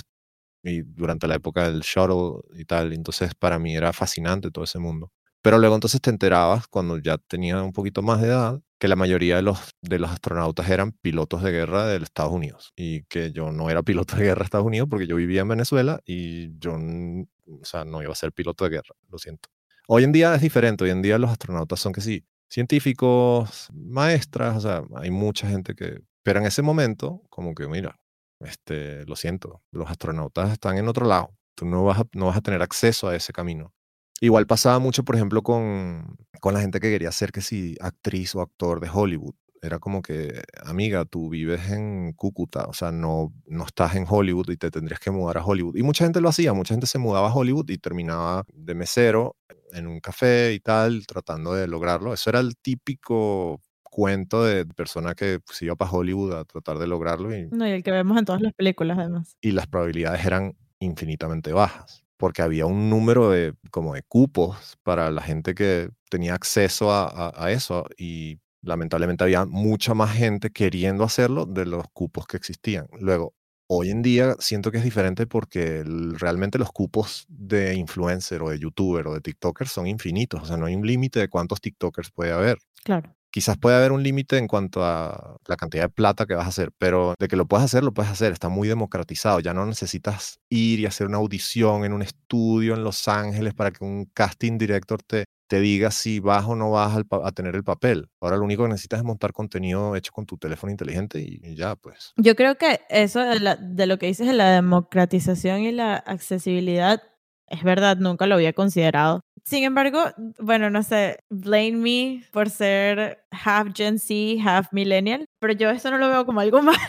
y durante la época del shuttle y tal, entonces para mí era fascinante todo ese mundo. Pero luego entonces te enterabas, cuando ya tenía un poquito más de edad, que la mayoría de los, de los astronautas eran pilotos de guerra de Estados Unidos y que yo no era piloto de guerra de Estados Unidos porque yo vivía en Venezuela y yo, o sea, no iba a ser piloto de guerra, lo siento. Hoy en día es diferente, hoy en día los astronautas son que sí, científicos, maestras, o sea, hay mucha gente que... Pero en ese momento, como que mira, este, lo siento, los astronautas están en otro lado, tú no vas a, no vas a tener acceso a ese camino. Igual pasaba mucho, por ejemplo, con, con la gente que quería ser que si actriz o actor de Hollywood. Era como que, amiga, tú vives en Cúcuta, o sea, no, no estás en Hollywood y te tendrías que mudar a Hollywood. Y mucha gente lo hacía, mucha gente se mudaba a Hollywood y terminaba de mesero en un café y tal, tratando de lograrlo. Eso era el típico cuento de persona que se iba para Hollywood a tratar de lograrlo y No, y el que vemos en todas las películas, además. y las probabilidades eran infinitamente bajas, porque había un número de, como de cupos para la gente que tenía acceso a, a- eso y lamentablemente había mucha más gente queriendo hacerlo de los cupos que existían. Luego, hoy en día siento que es diferente porque realmente los cupos de influencer o de youtuber o de tiktoker son infinitos, o sea, no hay un límite de cuántos tiktokers puede haber Claro. Quizás puede haber un límite en cuanto a la cantidad de plata que vas a hacer, pero de que lo puedes hacer, lo puedes hacer, está muy democratizado, ya no necesitas ir y hacer una audición en un estudio en Los Ángeles para que un casting director te, te diga si vas o no vas a tener el papel. Ahora lo único que necesitas es montar contenido hecho con tu teléfono inteligente y, y ya, pues. Yo creo que eso de, la- de lo que dices de la democratización y la accesibilidad es verdad, nunca lo había considerado. Sin embargo, bueno, no sé, blame me por ser half Gen Z, half millennial, pero yo eso no lo veo como algo malo.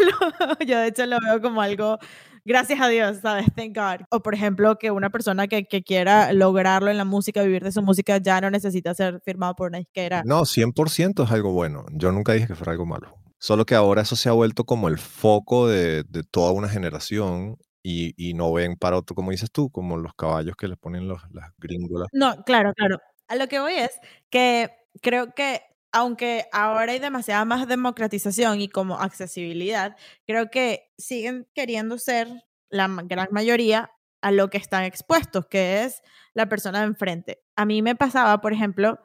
yo de hecho lo veo como algo, gracias a Dios, ¿sabes? Thank God. O por ejemplo, que una persona que, que quiera lograrlo en la música, vivir de su música, ya no necesita ser firmado por una disquera. No, 100% es algo bueno. Yo nunca dije que fuera algo malo. Solo que ahora eso se ha vuelto como el foco de, de toda una generación y, y no ven para otro, como dices tú, como los caballos que les ponen los, las gringolas. No, claro, claro. A lo que voy es que creo que aunque ahora hay demasiada más democratización y como accesibilidad, creo que siguen queriendo ser la gran mayoría a lo que están expuestos, que es la persona de enfrente. A mí me pasaba, por ejemplo,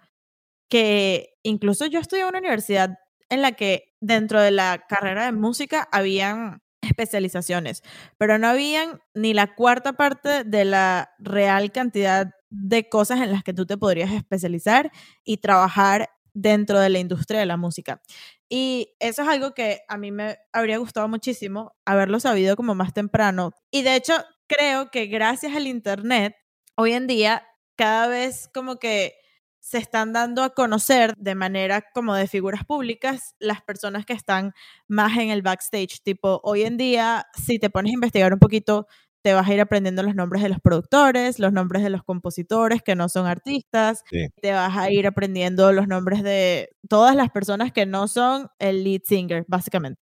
que incluso yo estudié en una universidad en la que dentro de la carrera de música habían especializaciones, pero no habían ni la cuarta parte de la real cantidad de cosas en las que tú te podrías especializar y trabajar dentro de la industria de la música. Y eso es algo que a mí me habría gustado muchísimo haberlo sabido como más temprano. Y de hecho, creo que gracias al Internet, hoy en día, cada vez como que se están dando a conocer de manera como de figuras públicas las personas que están más en el backstage. Tipo, hoy en día, si te pones a investigar un poquito te vas a ir aprendiendo los nombres de los productores, los nombres de los compositores que no son artistas, te vas a ir aprendiendo los nombres de todas las personas que no son el lead singer, básicamente.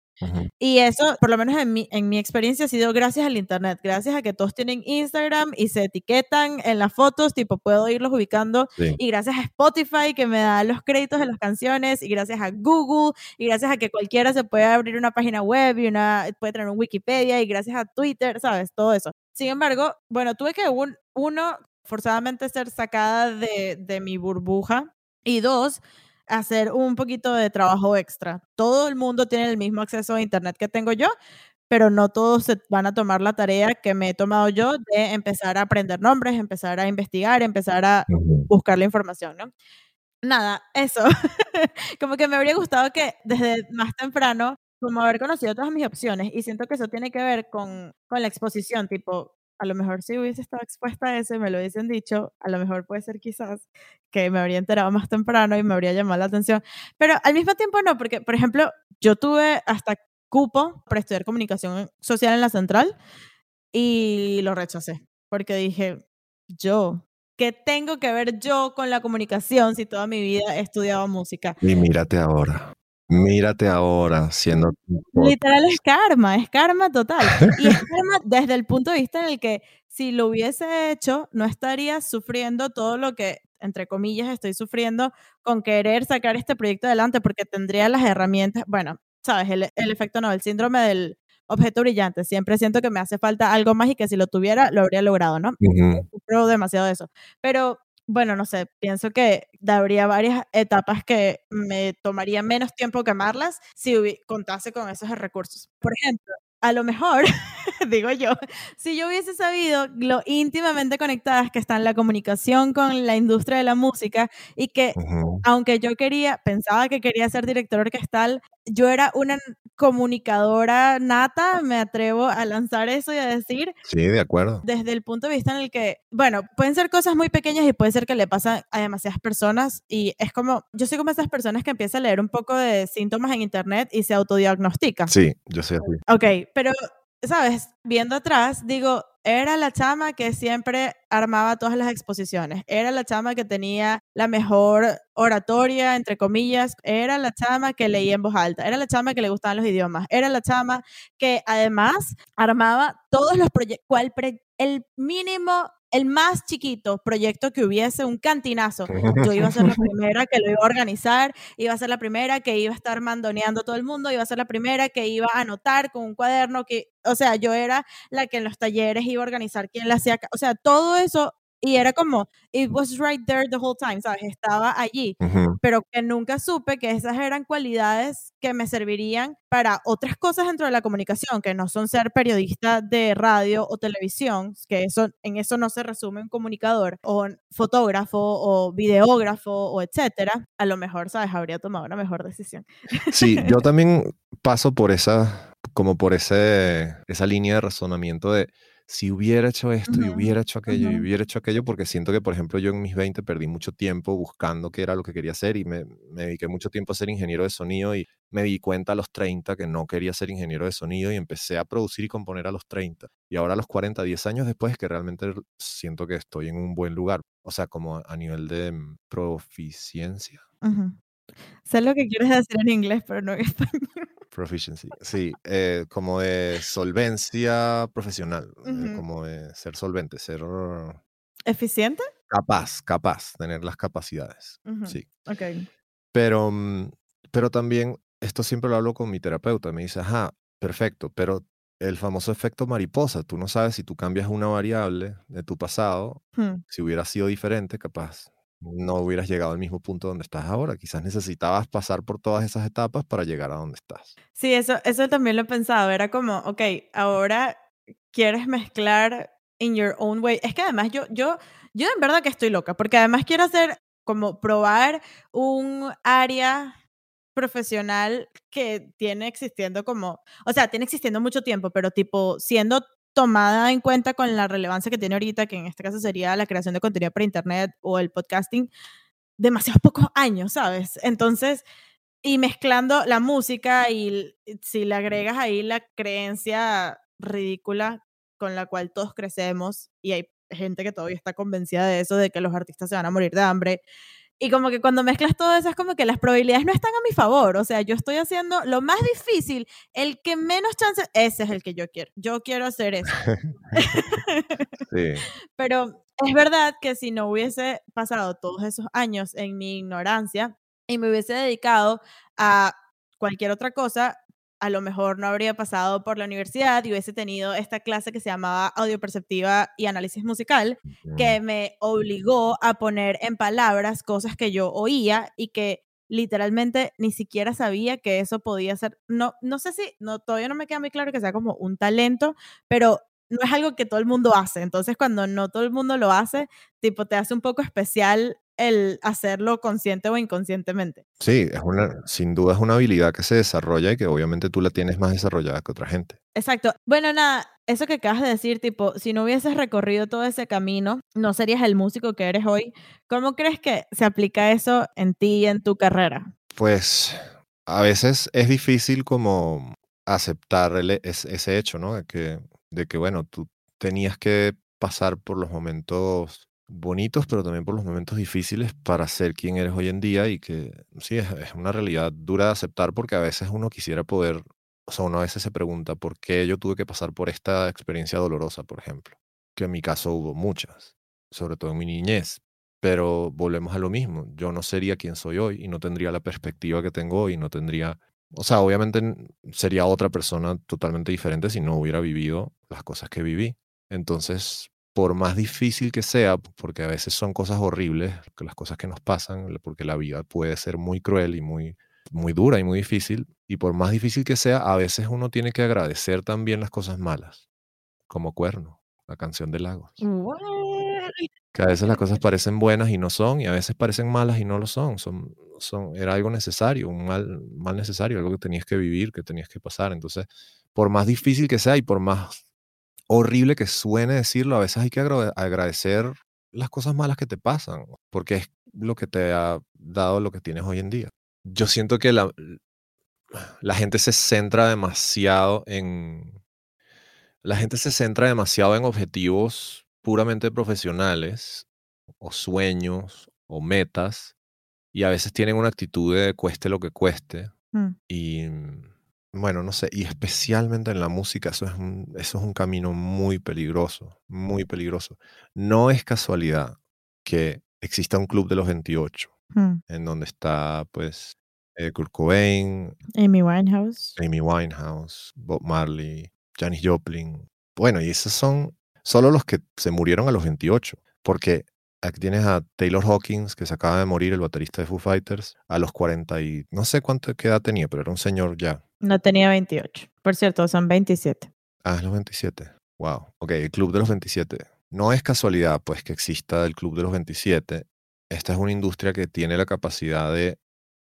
Y eso, por lo menos en mi, en mi experiencia, ha sido gracias al Internet, gracias a que todos tienen Instagram y se etiquetan en las fotos, tipo puedo irlos ubicando, y gracias a Spotify que me da los créditos de las canciones, y gracias a Google, y gracias a que cualquiera se puede abrir una página web y una, puede tener un Wikipedia, y gracias a Twitter, ¿sabes? Todo eso. Sin embargo, bueno, tuve que, un, uno, forzadamente ser sacada de, de mi burbuja, y dos, hacer un poquito de trabajo extra. Todo el mundo tiene el mismo acceso a Internet que tengo yo, pero no todos se van a tomar la tarea que me he tomado yo de empezar a aprender nombres, empezar a investigar, empezar a buscar la información, ¿no? Nada, eso. como que me habría gustado que desde más temprano, como haber conocido todas mis opciones, y siento que eso tiene que ver con, con la exposición, tipo, a lo mejor si hubiese estado expuesta a eso y me lo hubiesen dicho, a lo mejor puede ser quizás que me habría enterado más temprano y me habría llamado la atención. Pero al mismo tiempo no, porque, por ejemplo, yo tuve hasta cupo para estudiar comunicación social en la central y lo rechacé, porque dije, yo, ¿qué tengo que ver yo con la comunicación si toda mi vida he estudiado música? Y mírate ahora. Mírate ahora siendo... Literal es karma, es karma total. Y es karma desde el punto de vista en el que si lo hubiese hecho, no estaría sufriendo todo lo que, entre comillas, estoy sufriendo con querer sacar este proyecto adelante porque tendría las herramientas, bueno, sabes, el, el efecto no, el síndrome del objeto brillante. Siempre siento que me hace falta algo más y que si lo tuviera, lo habría logrado, ¿no? Sufro demasiado de eso. Pero bueno, no sé, pienso que habría varias etapas que me tomaría menos tiempo quemarlas si contase con esos recursos. Por ejemplo, a lo mejor, digo yo, si yo hubiese sabido lo íntimamente conectadas que están la comunicación con la industria de la música y que aunque yo quería, pensaba que quería ser director orquestal, yo era una comunicadora nata, me atrevo a lanzar eso y a decir. Sí, de acuerdo. Desde el punto de vista en el que, bueno, pueden ser cosas muy pequeñas y puede ser que le pasan a demasiadas personas y es como, yo soy como esas personas que empiezan a leer un poco de síntomas en internet y se autodiagnostica. Sí, yo soy así. Ok, pero, ¿sabes? Viendo atrás, digo, era la chama que siempre armaba todas las exposiciones, era la chama que tenía la mejor oratoria, entre comillas, era la chama que leía en voz alta, era la chama que le gustaban los idiomas, era la chama que además armaba todos los proyectos, el mínimo el más chiquito proyecto que hubiese, un cantinazo, yo iba a ser la primera que lo iba a organizar, iba a ser la primera que iba a estar mandoneando todo el mundo, iba a ser la primera que iba a anotar con un cuaderno, que, o sea, yo era la que en los talleres iba a organizar quién le hacía, o sea, todo eso y era como, it was right there the whole time, ¿sabes? Estaba allí, pero que nunca supe que esas eran cualidades que me servirían para otras cosas dentro de la comunicación, que no son ser periodista de radio o televisión, que eso, en eso no se resume un comunicador, o fotógrafo, o videógrafo, o etcétera. A lo mejor, ¿sabes? Habría tomado una mejor decisión. Sí, yo también paso por esa, como por ese, esa línea de razonamiento de si hubiera hecho esto y hubiera hecho aquello y hubiera hecho aquello, porque siento que, por ejemplo, yo en mis 20 perdí mucho tiempo buscando qué era lo que quería hacer y me, me, dediqué mucho tiempo a ser ingeniero de sonido y me di cuenta a los 30 que no quería ser ingeniero de sonido y empecé a producir y componer a los 30. Y ahora a los 40, 10 años después, que realmente siento que estoy en un buen lugar, o sea, como a nivel de mm, proficiencia. Sé lo que quieres decir en inglés, pero no en español. Proficiency, sí, eh, como de solvencia profesional, eh, como de ser solvente, ser... ¿Eficiente? Capaz, capaz, tener las capacidades, sí. Ok. Pero, mm, pero también, esto siempre lo hablo con mi terapeuta, me dice, ajá, perfecto, pero el famoso efecto mariposa, tú no sabes si tú cambias una variable de tu pasado, hmm. si hubiera sido diferente, capaz no hubieras llegado al mismo punto donde estás ahora. Quizás necesitabas pasar por todas esas etapas para llegar a donde estás. Sí, eso, eso también lo he pensado. Era como, ok, ahora quieres mezclar in your own way. Es que además yo, yo, yo en verdad que estoy loca, porque además quiero hacer como probar un área profesional que tiene existiendo como, o sea, tiene existiendo mucho tiempo, pero tipo siendo tomada en cuenta con la relevancia que tiene ahorita, que en este caso sería la creación de contenido para internet o el podcasting, demasiados pocos años, ¿sabes? Entonces, y mezclando la música y si le agregas ahí la creencia ridícula con la cual todos crecemos y hay gente que todavía está convencida de eso, de que los artistas se van a morir de hambre. Y como que cuando mezclas todo eso es como que las probabilidades no están a mi favor. O sea, yo estoy haciendo lo más difícil, el que menos chance, ese es el que yo quiero. Yo quiero hacer eso. sí. Pero es verdad que si no hubiese pasado todos esos años en mi ignorancia y me hubiese dedicado a cualquier otra cosa, a lo mejor no habría pasado por la universidad y hubiese tenido esta clase que se llamaba audio perceptiva y análisis musical, que me obligó a poner en palabras cosas que yo oía y que literalmente ni siquiera sabía que eso podía ser, no, no sé si, no, todavía no me queda muy claro que sea como un talento, pero no es algo que todo el mundo hace. Entonces, cuando no todo el mundo lo hace, tipo, te hace un poco especial el hacerlo consciente o inconscientemente. Sí, es una, sin duda es una habilidad que se desarrolla y que obviamente tú la tienes más desarrollada que otra gente. Exacto. Bueno, nada, eso que acabas de decir, tipo, si no hubieses recorrido todo ese camino, no serías el músico que eres hoy. ¿Cómo crees que se aplica eso en ti y en tu carrera? Pues a veces es difícil como aceptar ese hecho, ¿no? De que, de que, bueno, tú tenías que pasar por los momentos bonitos, pero también por los momentos difíciles para ser quien eres hoy en día y que sí, es, una realidad dura de aceptar porque a veces uno quisiera poder, o sea, uno a veces se pregunta por qué yo tuve que pasar por esta experiencia dolorosa, por ejemplo, que en mi caso hubo muchas, sobre todo en mi niñez, pero volvemos a lo mismo, yo no sería quien soy hoy y no tendría la perspectiva que tengo hoy, no tendría, o sea, obviamente sería otra persona totalmente diferente si no hubiera vivido las cosas que viví. Entonces, por más difícil que sea, porque a veces son cosas horribles, las cosas que nos pasan, porque la vida puede ser muy cruel y muy, muy dura y muy difícil, y por más difícil que sea, a veces uno tiene que agradecer también las cosas malas, como Cuerno, la canción de Lagos. Que a veces las cosas parecen buenas y no son, y a veces parecen malas y no lo son. son, son era algo necesario, un mal, mal necesario, algo que tenías que vivir, que tenías que pasar. Entonces, por más difícil que sea y por más horrible que suene decirlo, a veces hay que agradecer las cosas malas que te pasan, porque es lo que te ha dado lo que tienes hoy en día. Yo siento que la, la gente se centra demasiado en... La gente se centra demasiado en objetivos puramente profesionales o sueños o metas y a veces tienen una actitud de cueste lo que cueste mm. y bueno, no sé, y especialmente en la música, eso es un, eso es un camino muy peligroso, muy peligroso. No es casualidad que exista un club de los 28, hmm. en donde está, pues, eh, Kurt Cobain, Amy Winehouse, Amy Winehouse, Bob Marley, Janis Joplin. Bueno, y esos son solo los que se murieron a los 28, porque Aquí tienes a Taylor Hawkins, que se acaba de morir, el baterista de Foo Fighters, a los 40 y no sé cuánto edad tenía, pero era un señor ya. No tenía 28. Por cierto, son 27. Ah, es los 27. Wow. Ok, el Club de los 27. No es casualidad, pues, que exista el Club de los 27. Esta es una industria que tiene la capacidad de,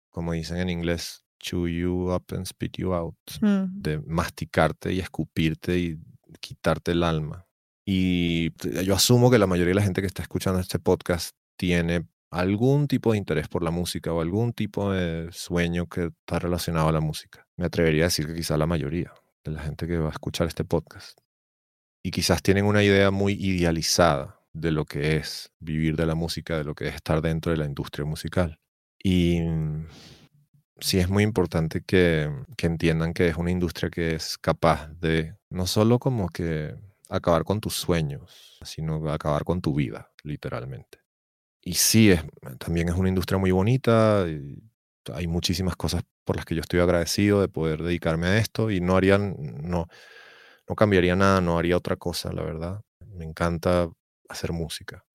como dicen en inglés, chew you up and spit you out, mm. de masticarte y escupirte y quitarte el alma. Y yo asumo que la mayoría de la gente que está escuchando este podcast tiene algún tipo de interés por la música o algún tipo de sueño que está relacionado a la música. Me atrevería a decir que quizá la mayoría de la gente que va a escuchar este podcast. Y quizás tienen una idea muy idealizada de lo que es vivir de la música, de lo que es estar dentro de la industria musical. Y sí es muy importante que, que entiendan que es una industria que es capaz de no solo como que acabar con tus sueños, sino acabar con tu vida, literalmente. Y sí, es, también es una industria muy bonita, hay muchísimas cosas por las que yo estoy agradecido de poder dedicarme a esto y no haría, no, no cambiaría nada, no haría otra cosa, la verdad. Me encanta hacer música.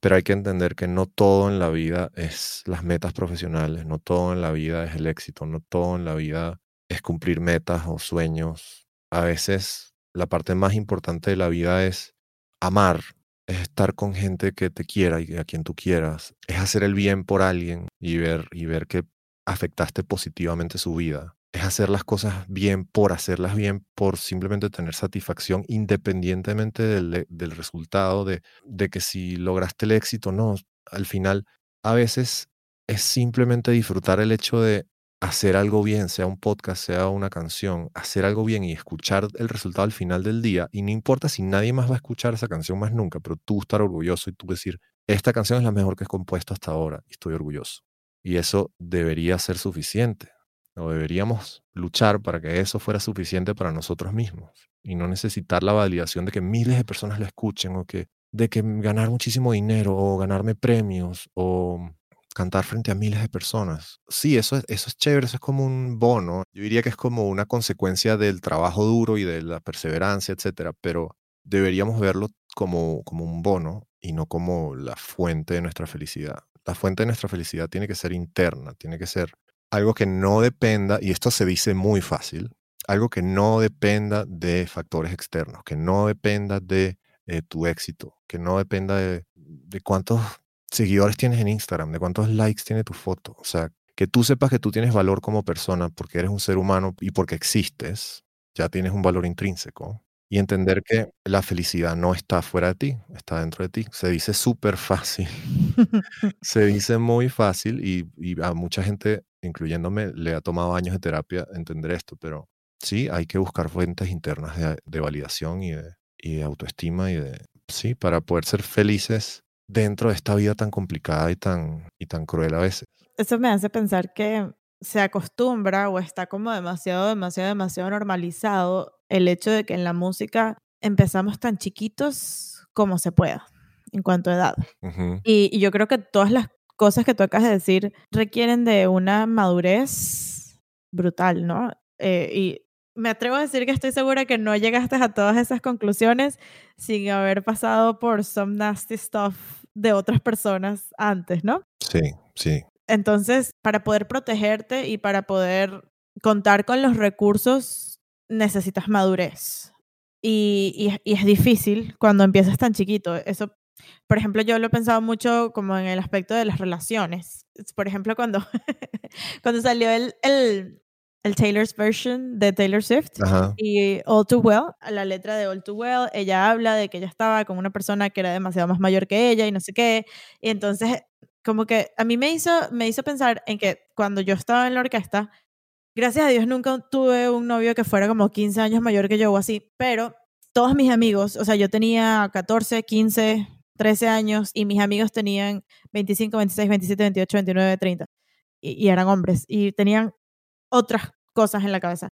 Pero hay que entender que no todo en la vida es las metas profesionales, no todo en la vida es el éxito, no todo en la vida es cumplir metas o sueños. A veces la parte más importante de la vida es amar, es estar con gente que te quiera y a quien tú quieras, es hacer el bien por alguien y ver, y ver que afectaste positivamente su vida. Es hacer las cosas bien por hacerlas bien, por simplemente tener satisfacción independientemente del, del resultado, de, de que si lograste el éxito o no. Al final, a veces es simplemente disfrutar el hecho de hacer algo bien, sea un podcast, sea una canción, hacer algo bien y escuchar el resultado al final del día. Y no importa si nadie más va a escuchar esa canción más nunca, pero tú estar orgulloso y tú decir, esta canción es la mejor que he compuesto hasta ahora y estoy orgulloso. Y eso debería ser suficiente. O deberíamos luchar para que eso fuera suficiente para nosotros mismos y no necesitar la validación de que miles de personas la escuchen o que de que ganar muchísimo dinero o ganarme premios o cantar frente a miles de personas. Sí, eso es, eso es chévere, eso es como un bono. Yo diría que es como una consecuencia del trabajo duro y de la perseverancia, etcétera, pero deberíamos verlo como, como un bono y no como la fuente de nuestra felicidad. La fuente de nuestra felicidad tiene que ser interna, tiene que ser algo que no dependa, y esto se dice muy fácil, algo que no dependa de factores externos, que no dependa de eh, tu éxito, que no dependa de, de cuántos seguidores tienes en Instagram, de cuántos likes tiene tu foto. O sea, que tú sepas que tú tienes valor como persona porque eres un ser humano y porque existes, ya tienes un valor intrínseco. Y entender que la felicidad no está fuera de ti, está dentro de ti. Se dice súper fácil. Se dice muy fácil y, y, a mucha gente, incluyéndome, le ha tomado años de terapia entender esto, pero sí, hay que buscar fuentes internas de, de validación y de, y de autoestima y de, sí, para poder ser felices dentro de esta vida tan complicada y tan, y tan cruel a veces. Eso me hace pensar que se acostumbra o está como demasiado, demasiado, demasiado normalizado el hecho de que en la música empezamos tan chiquitos como se pueda en cuanto a edad. y, y, yo creo que todas las cosas que tú acabas de decir requieren de una madurez brutal, ¿no? Eh, y me atrevo a decir que estoy segura que no llegaste a todas esas conclusiones sin haber pasado por some nasty stuff de otras personas antes, ¿no? Sí, sí. Entonces, para poder protegerte y para poder contar con los recursos, necesitas madurez. Y, y, es difícil cuando empiezas tan chiquito. Eso, por ejemplo, yo lo he pensado mucho como en el aspecto de las relaciones. Por ejemplo, cuando, cuando salió el, el, el Taylor's version de Taylor Swift. Y All Too Well, la letra de All Too Well, ella habla de que ella estaba con una persona que era demasiado más mayor que ella y no sé qué, y entonces como que a mí me hizo, me hizo pensar en que cuando yo estaba en la orquesta, gracias a Dios nunca tuve un novio que fuera como 15 años mayor que yo o así, pero todos mis amigos, o sea, yo tenía 14, 15, 13 años y mis amigos tenían 25, 26, 27, 28, 29, 30 y, y eran hombres y tenían otras cosas en la cabeza.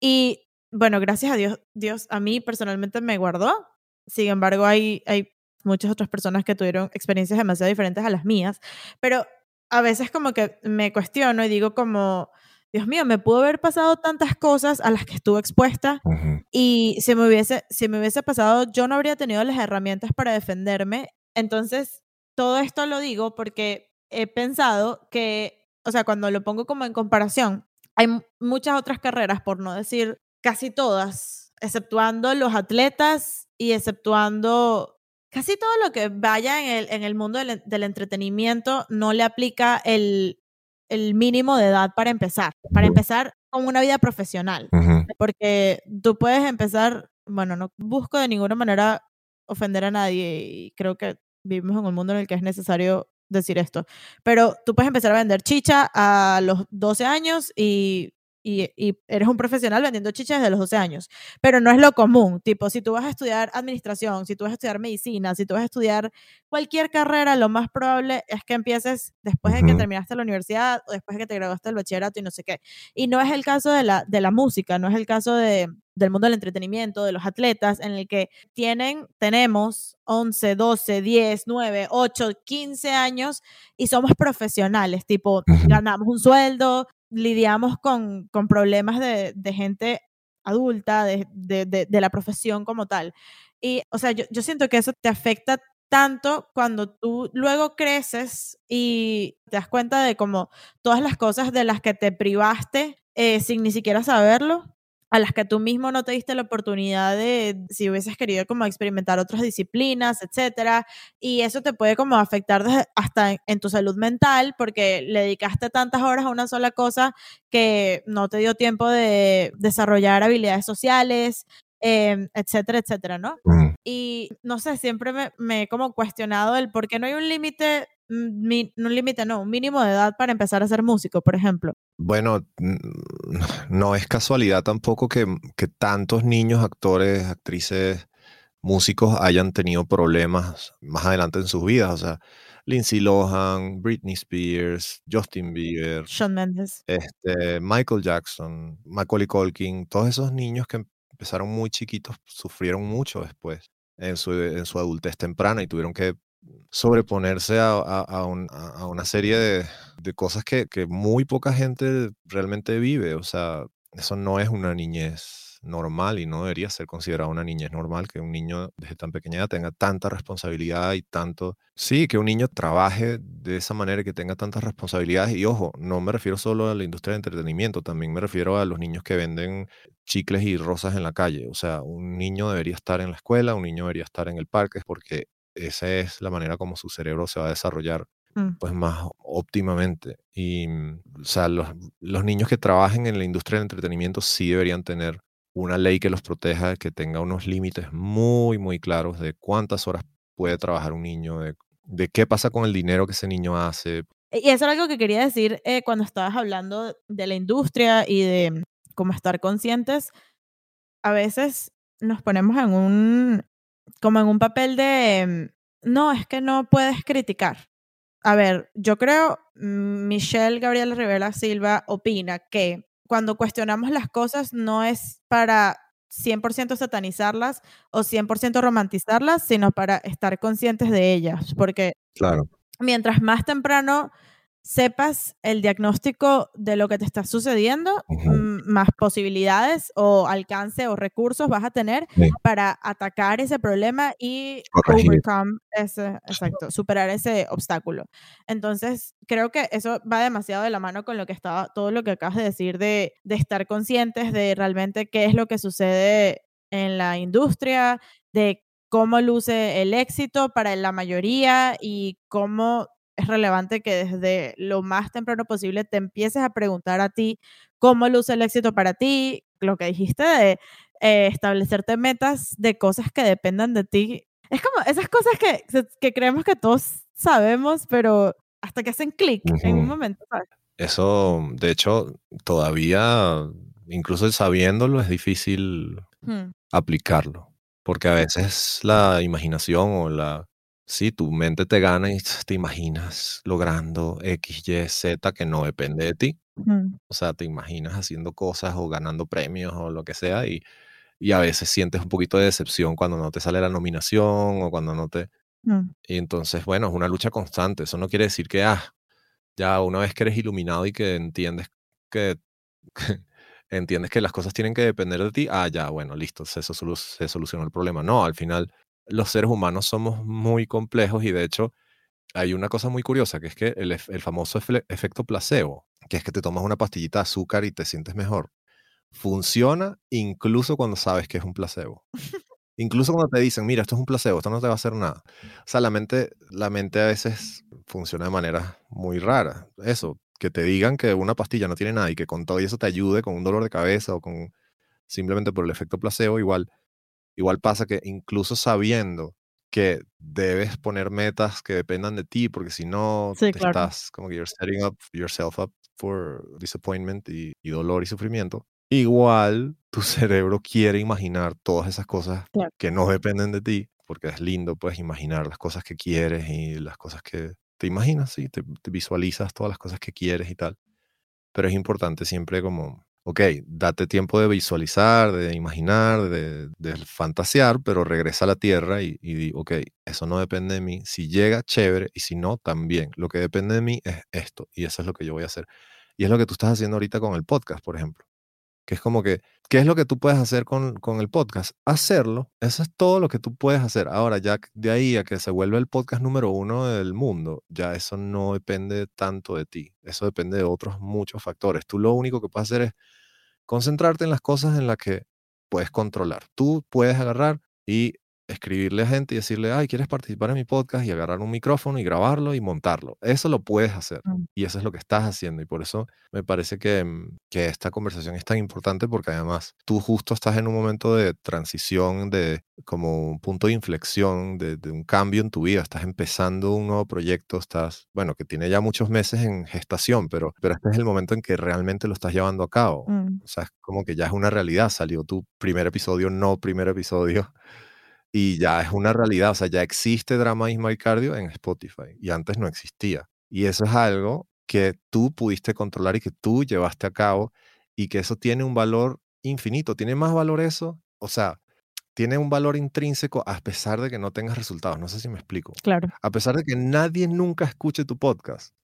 Y bueno, gracias a Dios, Dios a mí personalmente me guardó. Sin embargo, hay, hay muchas otras personas que tuvieron experiencias demasiado diferentes a las mías, pero a veces como que me cuestiono y digo como, Dios mío, me pudo haber pasado tantas cosas a las que estuve expuesta y si me, hubiese, si me hubiese pasado, yo no habría tenido las herramientas para defenderme. Entonces, todo esto lo digo porque he pensado que, o sea, cuando lo pongo como en comparación, hay muchas otras carreras, por no decir casi todas, exceptuando los atletas y exceptuando casi todo lo que vaya en el, en el mundo del, entretenimiento, no le aplica el, el, mínimo de edad para empezar, para empezar con una vida profesional, porque tú puedes empezar, bueno, no busco de ninguna manera ofender a nadie y creo que vivimos en un mundo en el que es necesario decir esto, pero tú puedes empezar a vender chicha a los 12 años y, y, y, eres un profesional vendiendo chicha desde los 12 años, pero no es lo común, tipo, si tú vas a estudiar administración, si tú vas a estudiar medicina, si tú vas a estudiar cualquier carrera, lo más probable es que empieces después de que terminaste la universidad o después de que te graduaste del bachillerato y no sé qué. Y no es el caso de la, de la música, no es el caso de, del mundo del entretenimiento, de los atletas, en el que tienen, tenemos 11, 12, 10, 9, 8, 15 años y somos profesionales, tipo, ganamos un sueldo, lidiamos con, con problemas de, de, gente adulta, de, de, de, la profesión como tal. Y, o sea, yo, yo siento que eso te afecta tanto cuando tú luego creces y te das cuenta de como todas las cosas de las que te privaste eh, sin ni siquiera saberlo, a las que tú mismo no te diste la oportunidad de, si hubieses querido como experimentar otras disciplinas, etcétera, y eso te puede como afectar hasta en, tu salud mental porque le dedicaste tantas horas a una sola cosa que no te dio tiempo de desarrollar habilidades sociales, em, etcétera, etcétera, ¿no? Y no sé, siempre me, me he como cuestionado el por qué no hay un límite Mm, no un límite, no, un mínimo de edad para empezar a ser músico, por ejemplo. Bueno, no es casualidad tampoco que, que tantos niños, actores, actrices, músicos hayan tenido problemas más adelante en sus vidas. O sea, Lindsay Lohan, Britney Spears, Justin Bieber, Shawn Mendes, este, Michael Jackson, Macaulay Culkin, todos esos niños que empezaron muy chiquitos sufrieron mucho después en su, en su adultez temprana y tuvieron que sobreponerse a, una serie de, cosas que, muy poca gente realmente vive. O sea, eso no es una niñez normal y no debería ser considerada una niñez normal que un niño desde tan pequeña tenga tanta responsabilidad y tanto... Sí, que un niño trabaje de esa manera y que tenga tantas responsabilidades. Y ojo, no me refiero solo a la industria de entretenimiento, también me refiero a los niños que venden chicles y rosas en la calle. O sea, un niño debería estar en la escuela, un niño debería estar en el parque, porque esa es la manera como su cerebro se va a desarrollar mm. pues más óptimamente. Y, mm, o sea, los, los, niños que trabajen en la industria del entretenimiento sí deberían tener una ley que los proteja, que tenga unos límites muy, muy claros de cuántas horas puede trabajar un niño, de, de qué pasa con el dinero que ese niño hace. Y eso es algo que quería decir eh, cuando estabas hablando de la industria y de mm, cómo estar conscientes. A veces nos ponemos en un, como en un papel de, no, es que no puedes criticar. A ver, yo creo, mm, Michelle Gabriela Rivera Silva opina que cuando cuestionamos las cosas no es para 100% satanizarlas o 100% romantizarlas, sino para estar conscientes de ellas, porque claro. mientras más temprano sepas el diagnóstico de lo que te está sucediendo, más posibilidades o alcance o recursos vas a tener para atacar ese problema y overcome ese, exacto, superar ese obstáculo. Entonces, creo que eso va demasiado de la mano con lo que estaba, todo lo que acabas de decir de, de estar conscientes de realmente qué es lo que sucede en la industria, de cómo luce el éxito para la mayoría y cómo es relevante que desde lo más temprano posible te empieces a preguntar a ti cómo luce el éxito para ti, lo que dijiste de eh, establecerte metas de cosas que dependan de ti. Es como esas cosas que, que creemos que todos sabemos, pero hasta que hacen clic en un momento. Eso, de hecho, todavía, incluso sabiéndolo, es difícil hmm. aplicarlo. Porque a veces la imaginación o la Sí, tu mente te gana y te imaginas logrando X, Y, Z que no depende de ti. O sea, te imaginas haciendo cosas o ganando premios o lo que sea y, y a veces sientes un poquito de decepción cuando no te sale la nominación o cuando no te... Mm. Y entonces, bueno, es una lucha constante. Eso no quiere decir que, ah, ya una vez que eres iluminado y que entiendes que, entiendes que las cosas tienen que depender de ti, ah, ya, bueno, listo, se, se solucionó el problema. No, al final los seres humanos somos muy complejos y de hecho hay una cosa muy curiosa, que es que el, famoso efecto placebo, que es que te tomas una pastillita de azúcar y te sientes mejor, funciona incluso cuando sabes que es un placebo. Incluso cuando te dicen, mira, esto es un placebo, esto no te va a hacer nada. O sea, la mente, a veces funciona de manera muy rara. Eso, que te digan que una pastilla no tiene nada y que con todo eso te ayude con un dolor de cabeza o con simplemente por el efecto placebo, igual Igual pasa que incluso sabiendo que debes poner metas que dependan de ti, porque si no, estás como que you're setting up yourself up for disappointment y, dolor y sufrimiento. Igual tu cerebro quiere imaginar todas esas cosas que no dependen de ti, porque es lindo, puedes imaginar las cosas que quieres y las cosas que te imaginas, sí, te visualizas todas las cosas que quieres y tal. Pero es importante siempre como ok, date tiempo de visualizar, de imaginar, de, fantasear, pero regresa a la tierra y, y di, ok, eso no depende de mí. Si llega, chévere, y si no, también. Lo que depende de mí es esto, y eso es lo que yo voy a hacer. Y es lo que tú estás haciendo ahorita con el podcast, por ejemplo. Que es como que, ¿qué es lo que tú puedes hacer con, con el podcast? Hacerlo, eso es todo lo que tú puedes hacer. Ahora, ya de ahí a que se vuelva el podcast número uno del mundo, ya eso no depende tanto de ti. Eso depende de otros muchos factores. Tú lo único que puedes hacer es concentrarte en las cosas en las que puedes controlar. Tú puedes agarrar y escribirle a gente y decirle, ay, ¿quieres participar en mi podcast? Y agarrar un micrófono y grabarlo y montarlo. Eso lo puedes hacer. Mm. Y eso es lo que estás haciendo. Y por eso me parece que, mm, que esta conversación es tan importante porque además tú justo estás en un momento de transición, de como un punto de inflexión, de, de un cambio en tu vida. Estás empezando un nuevo proyecto, estás, bueno, que tiene ya muchos meses en gestación, pero, pero este es el momento en que realmente lo estás llevando a cabo. Mm. O sea, es como que ya es una realidad. Salió tu primer episodio, no primer episodio y ya es una realidad, o sea, ya existe Drama Ismael Cardio en Spotify y antes no existía. Y eso es algo que tú pudiste controlar y que tú llevaste a cabo y que eso tiene un valor infinito. ¿Tiene más valor eso? O sea, tiene un valor intrínseco a pesar de que no tengas resultados. No sé si me explico. Claro. A pesar de que nadie nunca escuche tu podcast,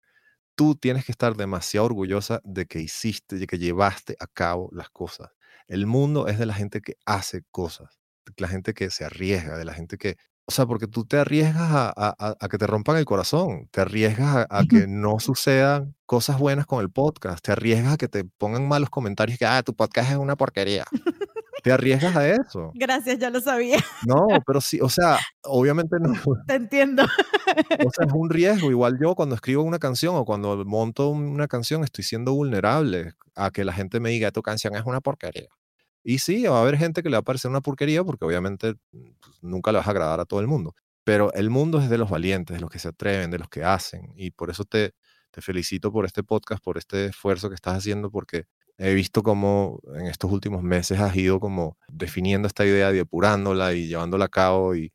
tú tienes que estar demasiado orgullosa de que hiciste, de que llevaste a cabo las cosas. El mundo es de la gente que hace cosas la gente que se arriesga, de la gente que, o sea, porque tú te arriesgas a, a- a que te rompan el corazón, te arriesgas a, a que no sucedan cosas buenas con el podcast, te arriesgas a que te pongan malos comentarios que, ah, tu podcast es una porquería. Te arriesgas a eso. Gracias, ya lo sabía. No, pero sí, o sea, obviamente no. Te entiendo. O sea, es un riesgo. Igual yo cuando escribo una canción o cuando monto una canción estoy siendo vulnerable a que la gente me diga, tu canción es una porquería. Y sí, va a haber gente que le va a parecer una porquería porque obviamente pues, nunca le vas a agradar a todo el mundo. Pero el mundo es de los valientes, de los que se atreven, de los que hacen. Y por eso te, felicito por este podcast, por este esfuerzo que estás haciendo, porque he visto cómo en estos últimos meses has ido como definiendo esta idea, depurándola y llevándola a cabo. Y,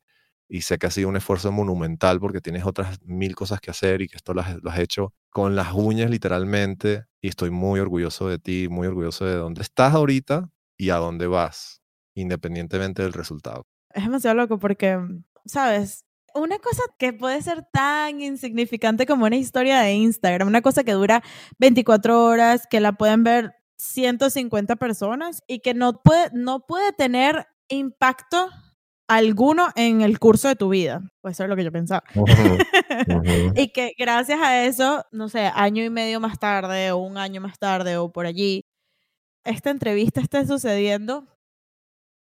y sé que ha sido un esfuerzo monumental porque tienes otras mil cosas que hacer y que esto lo has, lo has hecho con las uñas literalmente. Y estoy muy orgulloso de ti, muy orgulloso de dónde estás ahorita y a dónde vas, independientemente del resultado. Es demasiado loco porque, ¿sabes? Una cosa que puede ser tan insignificante como una historia de Instagram, una cosa que dura 24 horas, que la pueden ver 150 personas y que no puede, no puede tener impacto alguno en el curso de tu vida. Pues eso es lo que yo pensaba. y que gracias a eso, no sé, año y medio más tarde o un año más tarde o por allí, esta entrevista esté sucediendo,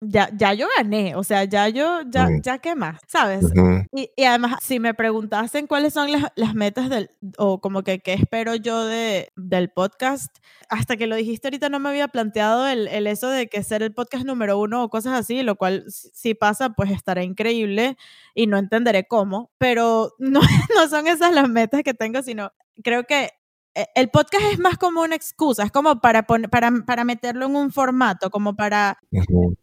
ya, ya yo gané, o sea, ya yo, ya, ya qué más, ¿sabes? Ujú, Y, y además, si me preguntasen cuáles son las, las metas del, o como que qué espero yo de, del podcast, hasta que lo dijiste ahorita no me había planteado el, el eso de que ser el podcast número uno o cosas así, lo cual si pasa, pues estará increíble y no entenderé cómo, pero no, no son esas las metas que tengo, sino creo que el podcast es más como una excusa, es como para, para, para meterlo en un formato, como para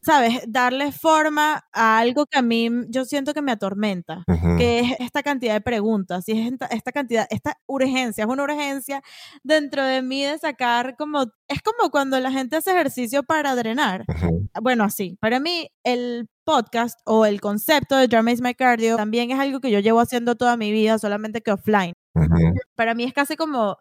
¿sabes? Darle forma a algo que a mí yo siento que me atormenta, que es esta cantidad de preguntas, y es esta, esta cantidad, esta urgencia, es una urgencia dentro de mí de sacar como, es como cuando la gente hace ejercicio para drenar. Bueno, así, para mí el podcast o el concepto de Drama is My Cardio también es algo que yo llevo haciendo toda mi vida, solamente que offline. Para mí es casi como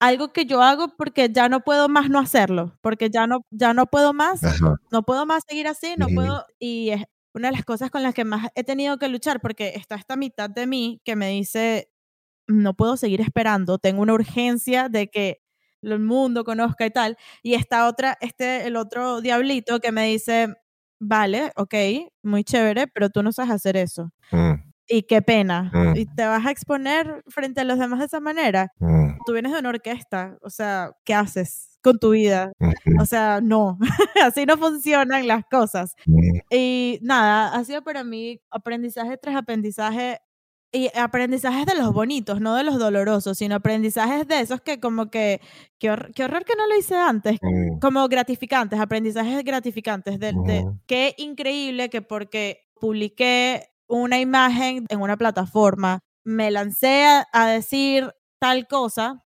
algo que yo hago porque ya no puedo más no hacerlo, porque ya no, ya no puedo más Ajá. no puedo más seguir así, no puedo, y es una de las cosas con las que más he tenido que luchar, porque está esta mitad de mí que me dice, no puedo seguir esperando, tengo una urgencia de que el mundo conozca y tal, y esta otra, este, el otro diablito que me dice, vale, ok, muy chévere, pero tú no sabes hacer eso. Mm, Y qué pena. Mm. Y te vas a exponer frente a los demás de esa manera. mm, Tú vienes de una orquesta, o sea, ¿qué haces con tu vida? O sea, no, así no funcionan las cosas. mm, Y nada, ha sido para mí aprendizaje tras aprendizaje y aprendizajes de los bonitos, no de los dolorosos, sino aprendizajes de esos que como que, qué, hor- qué horror que no lo hice antes, mm, como gratificantes, aprendizajes gratificantes, de, de qué increíble que porque publiqué una imagen en una plataforma, me lancé a, a decir tal cosa,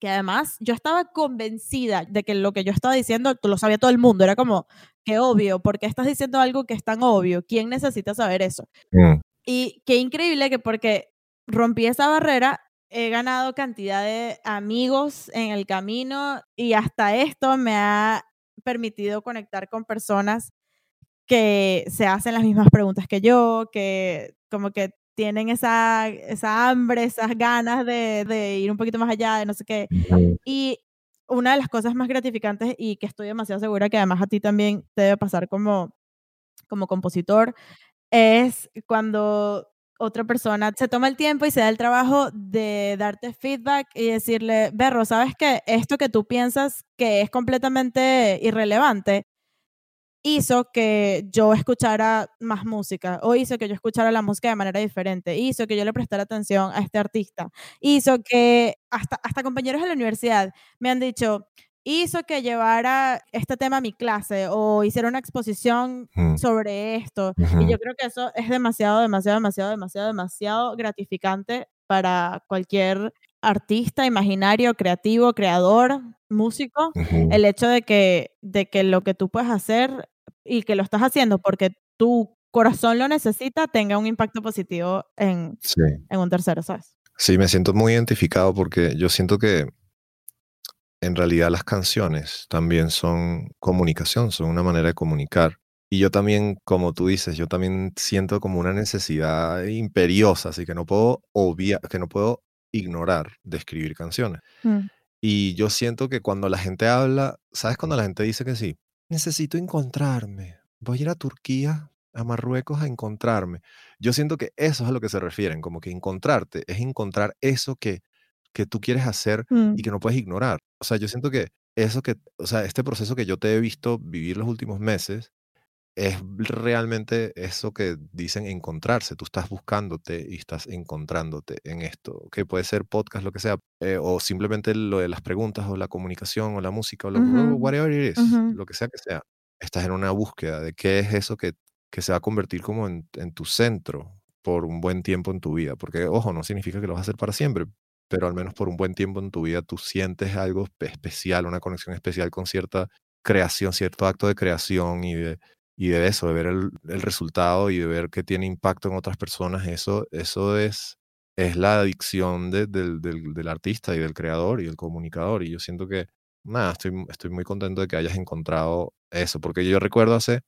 que además yo estaba convencida de que lo que yo estaba diciendo lo sabía todo el mundo, era como, qué obvio, ¿por qué estás diciendo algo que es tan obvio? ¿Quién necesita saber eso? mm, Y qué increíble que porque rompí esa barrera, he ganado cantidad de amigos en el camino y hasta esto me ha permitido conectar con personas que se hacen las mismas preguntas que yo, que como que tienen esa, esa hambre, esas ganas de, de ir un poquito más allá, de no sé qué. Y una de las cosas más gratificantes y que estoy demasiado segura que además a ti también te debe pasar como, como compositor, es cuando otra persona se toma el tiempo y se da el trabajo de darte feedback y decirle, Berro, ¿sabes que esto que tú piensas que es completamente irrelevante hizo que yo escuchara más música o hizo que yo escuchara la música de manera diferente, hizo que yo le prestara atención a este artista, hizo que hasta, hasta compañeros de la universidad me han dicho, hizo que llevara este tema a mi clase o hiciera una exposición Mm, sobre esto. Y yo creo que eso es demasiado, demasiado, demasiado, demasiado, demasiado gratificante para cualquier artista, imaginario, creativo, creador, músico, el hecho de que, de que lo que tú puedes hacer y que lo estás haciendo porque tu corazón lo necesita, tenga un impacto positivo en, Sí. en un tercero, ¿sabes? Sí, me siento muy identificado porque yo siento que en realidad las canciones también son comunicación, son una manera de comunicar. Y yo también, como tú dices, yo también siento como una necesidad imperiosa, así que no puedo obviar, que no puedo ignorar de escribir canciones. Mm, Y yo siento que cuando la gente habla, ¿sabes cuando la gente dice que sí? Necesito encontrarme. Voy a ir a Turquía, a Marruecos a encontrarme. Yo siento que eso es a lo que se refieren, como que encontrarte es encontrar eso que, que tú quieres hacer y mm, que no puedes ignorar. O sea, yo siento que eso que, o sea, este proceso que yo te he visto vivir los últimos meses es realmente eso que dicen encontrarse. Tú estás buscándote y estás encontrándote en esto, que puede ser podcast, lo que sea, eh, o simplemente lo de las preguntas o la comunicación o la música o lo, ujú, whatever it is, ujú, lo que sea que sea. Estás en una búsqueda de qué es eso que, que se va a convertir como en, en tu centro por un buen tiempo en tu vida. Porque, ojo, no significa que lo vas a hacer para siempre, pero al menos por un buen tiempo en tu vida tú sientes algo espe- especial, una conexión especial con cierta creación, cierto acto de creación y de, y de eso, de ver el, resultado y de ver que tiene impacto en otras personas, eso, eso es, es la adicción de- del, del- artista y del creador y del comunicador. Y yo siento que, nada, estoy, estoy muy contento de que hayas encontrado eso, porque yo recuerdo hace,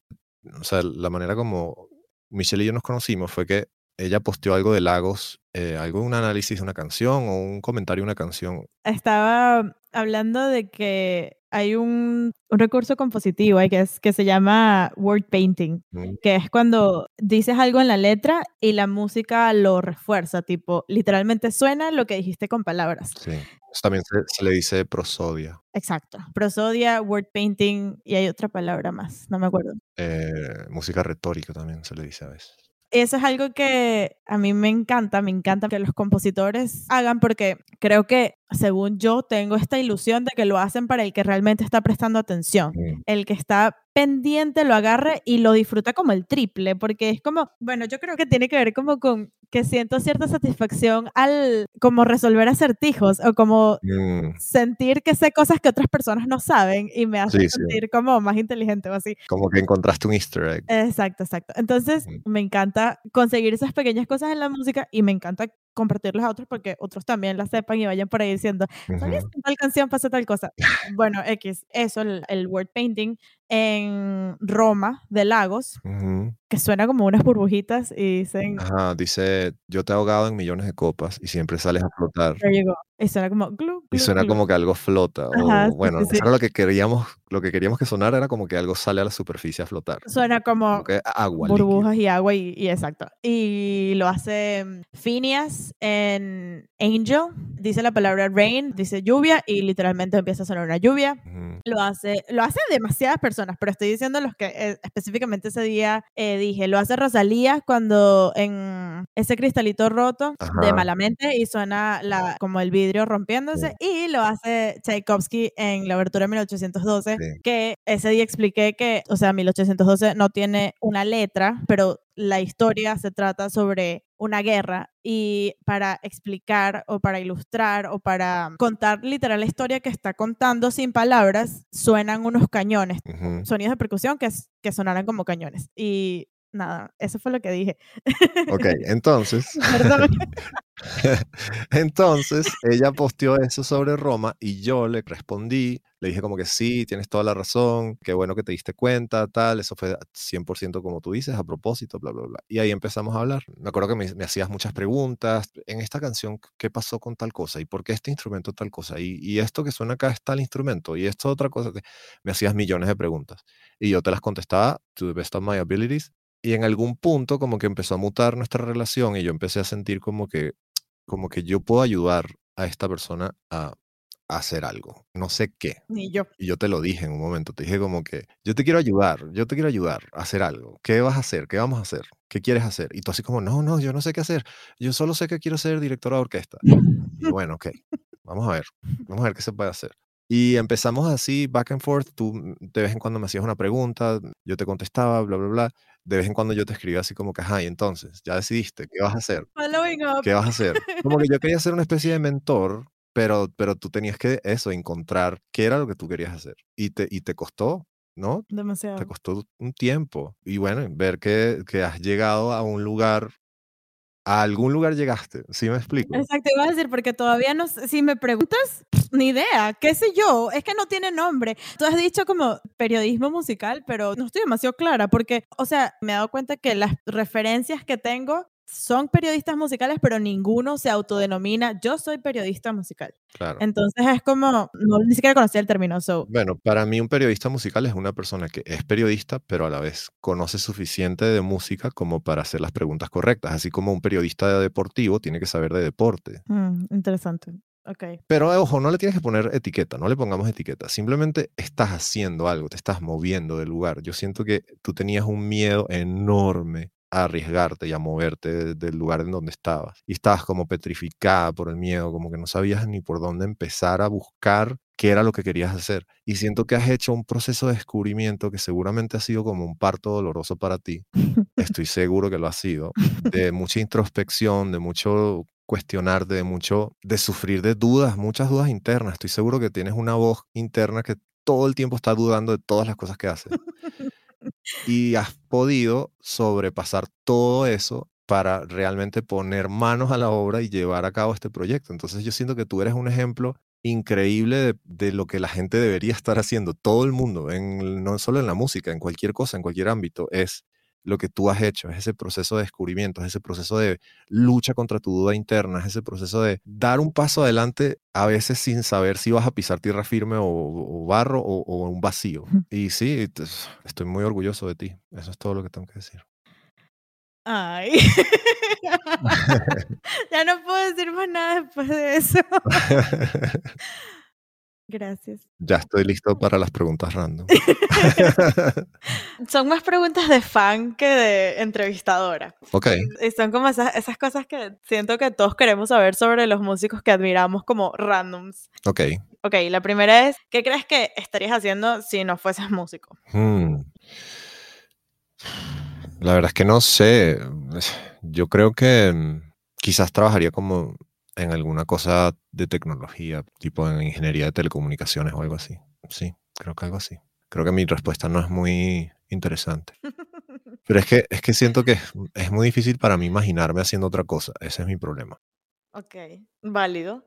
o sea, la manera como Michelle y yo nos conocimos fue que ella posteó algo de Lagos, eh, algo un análisis de una canción o un comentario de una canción. estaba hablando de que hay un, un recurso compositivo que, es, que se llama word painting, Mm, que es cuando dices algo en la letra y la música lo refuerza, tipo, literalmente suena lo que dijiste con palabras. Sí. Eso también se, se le dice prosodia, Exacto. Prosodia, word painting y hay otra palabra más, no me acuerdo. eh, música retórica también se le dice a veces. Eso es algo que a mí me encanta, me encanta que los compositores hagan porque creo que, según yo, tengo esta ilusión de que lo hacen para el que realmente está prestando atención. El que está pendiente lo agarre y lo disfruta como el triple, porque es como, bueno, yo creo que tiene que ver como con que siento cierta satisfacción al como resolver acertijos o como mm, sentir que sé cosas que otras personas no saben y me hace Sí, sí. sentir como más inteligente o así. Como que encontraste un easter egg. Exacto, exacto. Entonces, Mm. me encanta conseguir esas pequeñas cosas en la música y me encanta compartirlas a otros porque otros también las sepan y vayan por ahí diciendo, ¿sabías que tal canción pasa tal cosa? Bueno, X, eso, el, el word painting en Roma de Lagos, que suena como unas burbujitas y dicen, Ajá, dice, yo te he ahogado en millones de copas y siempre sales a flotar. Y suena como glu, Y glu, suena glu. como que algo flota. O bueno, sí, eso sí. era lo que queríamos, lo que queríamos que sonara era como que algo sale a la superficie a flotar. Suena como Como agua, líquido. burbujas y agua y, y exacto. Y lo hace mm, Phineas en Angel. Dice la palabra rain, dice lluvia y literalmente empieza a sonar una lluvia. Lo hace, lo hace demasiadas personas, pero estoy diciendo los que eh, específicamente ese día eh, dije. Lo hace Rosalía cuando en ese cristalito roto de Ajá. Malamente y suena la, como el vidrio rompiéndose. Y lo hace Tchaikovsky en la abertura de 1812, Sí. que ese día expliqué que, o sea, 1812 no tiene una letra, pero la historia se trata sobre una guerra y para explicar o para ilustrar o para contar literal la historia que está contando sin palabras, suenan unos cañones, sonidos de percusión que, que sonaran como cañones. Y Nada, eso fue lo que dije. Ok, entonces, Perdón. entonces ella posteó eso sobre Roma y yo le respondí, le dije como que sí, tienes toda la razón, qué bueno que te diste cuenta, tal, eso fue 100% como tú dices, a propósito, bla, bla, bla. Y ahí empezamos a hablar. Me acuerdo que me, me hacías muchas preguntas, en esta canción, ¿qué pasó con tal cosa? ¿Y por qué este instrumento tal cosa? ¿Y, y esto que suena acá es tal instrumento? ¿Y esto otra cosa? Me hacías millones de preguntas. Y yo te las contestaba to the best of my abilities. Y en algún punto como que empezó a mutar nuestra relación y yo empecé a sentir como que, como que yo puedo ayudar a esta persona a, a hacer algo. No sé qué. Ni yo. Y yo te lo dije en un momento, te dije como que yo te quiero ayudar, yo te quiero ayudar a hacer algo. ¿Qué vas a hacer? ¿Qué vamos a hacer? ¿Qué quieres hacer? Y tú así como, no, no, yo no sé qué hacer. Yo solo sé que quiero ser directora de orquesta. Y bueno, ok, vamos a ver, vamos a ver qué se puede hacer. Y empezamos así, back and forth. Tú mm, de vez en cuando me hacías una pregunta, yo te contestaba, bla, bla, bla. De vez en cuando yo te escribía así como que, ajá, y entonces, ya decidiste, ¿qué vas a hacer? Following up. ¿Qué vas a hacer? Como que yo quería ser una especie de mentor, pero, pero tú tenías que eso, encontrar qué era lo que tú querías hacer. Y te, y te costó, ¿no? Te Demasiado. costó un tiempo. Y bueno, ver que, que has llegado a un lugar, a algún lugar llegaste, ¿sí me explico? Exacto, iba a decir, porque todavía no si me preguntas, ni idea, qué sé yo, es que no tiene nombre. Tú has dicho como periodismo musical, pero no estoy demasiado clara, porque, o sea, me he dado cuenta que las referencias que tengo son periodistas musicales, pero ninguno se autodenomina, yo soy periodista musical. Claro. Entonces es como, no ni siquiera conocía el término, so, Bueno, para mí un periodista musical es una persona que es periodista, pero a la vez conoce suficiente de música como para hacer las preguntas correctas, así como un periodista deportivo tiene que saber de deporte. mm, interesante. Ok. Pero ojo, no le tienes que poner etiqueta, no le pongamos etiqueta, simplemente estás haciendo algo, te estás moviendo del lugar. Yo siento que tú tenías un miedo enorme a arriesgarte y a moverte de- del lugar en donde estabas. Y estabas como petrificada por el miedo, como que no sabías ni por dónde empezar a buscar qué era lo que querías hacer. Y siento que has hecho un proceso de descubrimiento que seguramente ha sido como un parto doloroso para ti. Estoy seguro que lo ha sido. De mucha introspección, de mucho cuestionarte, de mucho, de sufrir de dudas, muchas dudas internas. Estoy seguro que tienes una voz interna que todo el tiempo está dudando de todas las cosas que haces. Y has podido sobrepasar todo eso para realmente poner manos a la obra y llevar a cabo este proyecto. Entonces yo siento que tú eres un ejemplo increíble de, lo que la gente debería estar haciendo. Todo el mundo, en, no solo en la música, en cualquier cosa, en cualquier ámbito, es lo que tú has hecho, es ese proceso de descubrimiento, es ese proceso de lucha contra tu duda interna, es ese proceso de dar un paso adelante a veces sin saber si vas a pisar tierra firme o, o barro o, o un vacío. Y sí, estoy muy orgulloso de ti. Eso es todo lo que tengo que decir. Ay. ya no puedo decir más nada después de eso. Gracias. ya estoy listo para las preguntas random. Son más preguntas de fan que de entrevistadora. ok, Y son como esas, esas cosas que siento que todos queremos saber sobre los músicos que admiramos como randoms. ok. Ok, la primera es, ¿qué crees que estarías haciendo si no fueses músico? Hmm. La verdad es que no sé. Yo creo que mm, quizás trabajaría como en alguna cosa de tecnología, tipo en ingeniería de telecomunicaciones o algo así. Sí, creo que algo así. Creo que mi respuesta no es muy interesante. Pero es que, es que siento que es, es muy difícil para mí imaginarme haciendo otra cosa. Ese es mi problema. Ok, válido.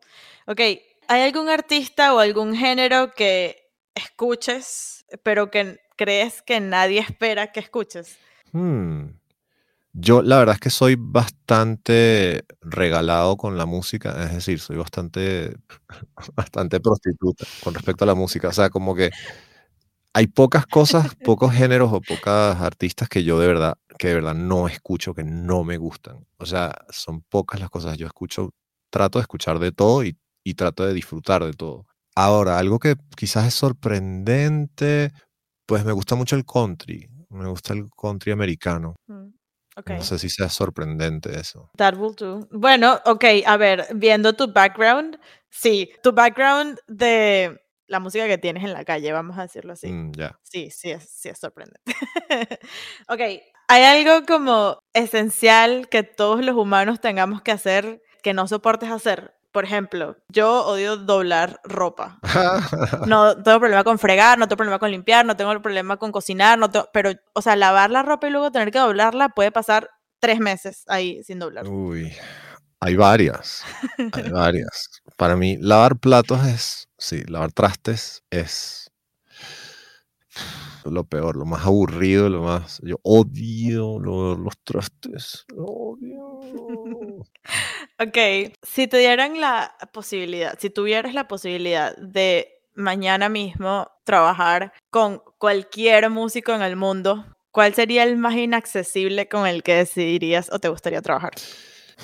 Ok, ¿hay algún artista o algún género que escuches, pero que crees que nadie espera que escuches? Hmm. Yo la verdad es que soy bastante regalado con la música, es decir, soy bastante, bastante prostituta con respecto a la música. O sea, como que hay pocas cosas, pocos géneros o pocas artistas que yo de verdad, que de verdad no escucho, que no me gustan. O sea, son pocas las cosas. Yo escucho, trato de escuchar de todo y, y trato de disfrutar de todo. Ahora, algo que quizás es sorprendente, pues me gusta mucho el country. Me gusta el country americano. Mm, Ok. No sé si sea sorprendente eso. That will do. Bueno, ok, a ver, viendo tu background, sí, tu background de la música que tienes en la calle, vamos a decirlo así. Mm, ya. Sí, sí es, sí es sorprendente. ok, ¿hay algo como esencial que todos los humanos tengamos que hacer que no soportes hacer? Por ejemplo, yo odio doblar ropa. No tengo problema con fregar, no tengo problema con limpiar, no tengo problema con cocinar, no pero, o sea, lavar la ropa y luego tener que doblarla puede pasar tres meses ahí sin doblar. Uy, hay varias, hay varias. Para mí, lavar platos es, sí, lavar trastes es lo peor, lo más aburrido, lo más... Yo odio los trastes, lo odio. ok, si te dieran la posibilidad, si tuvieras la posibilidad de mañana mismo trabajar con cualquier músico en el mundo, ¿cuál sería el más inaccesible con el que decidirías o te gustaría trabajar?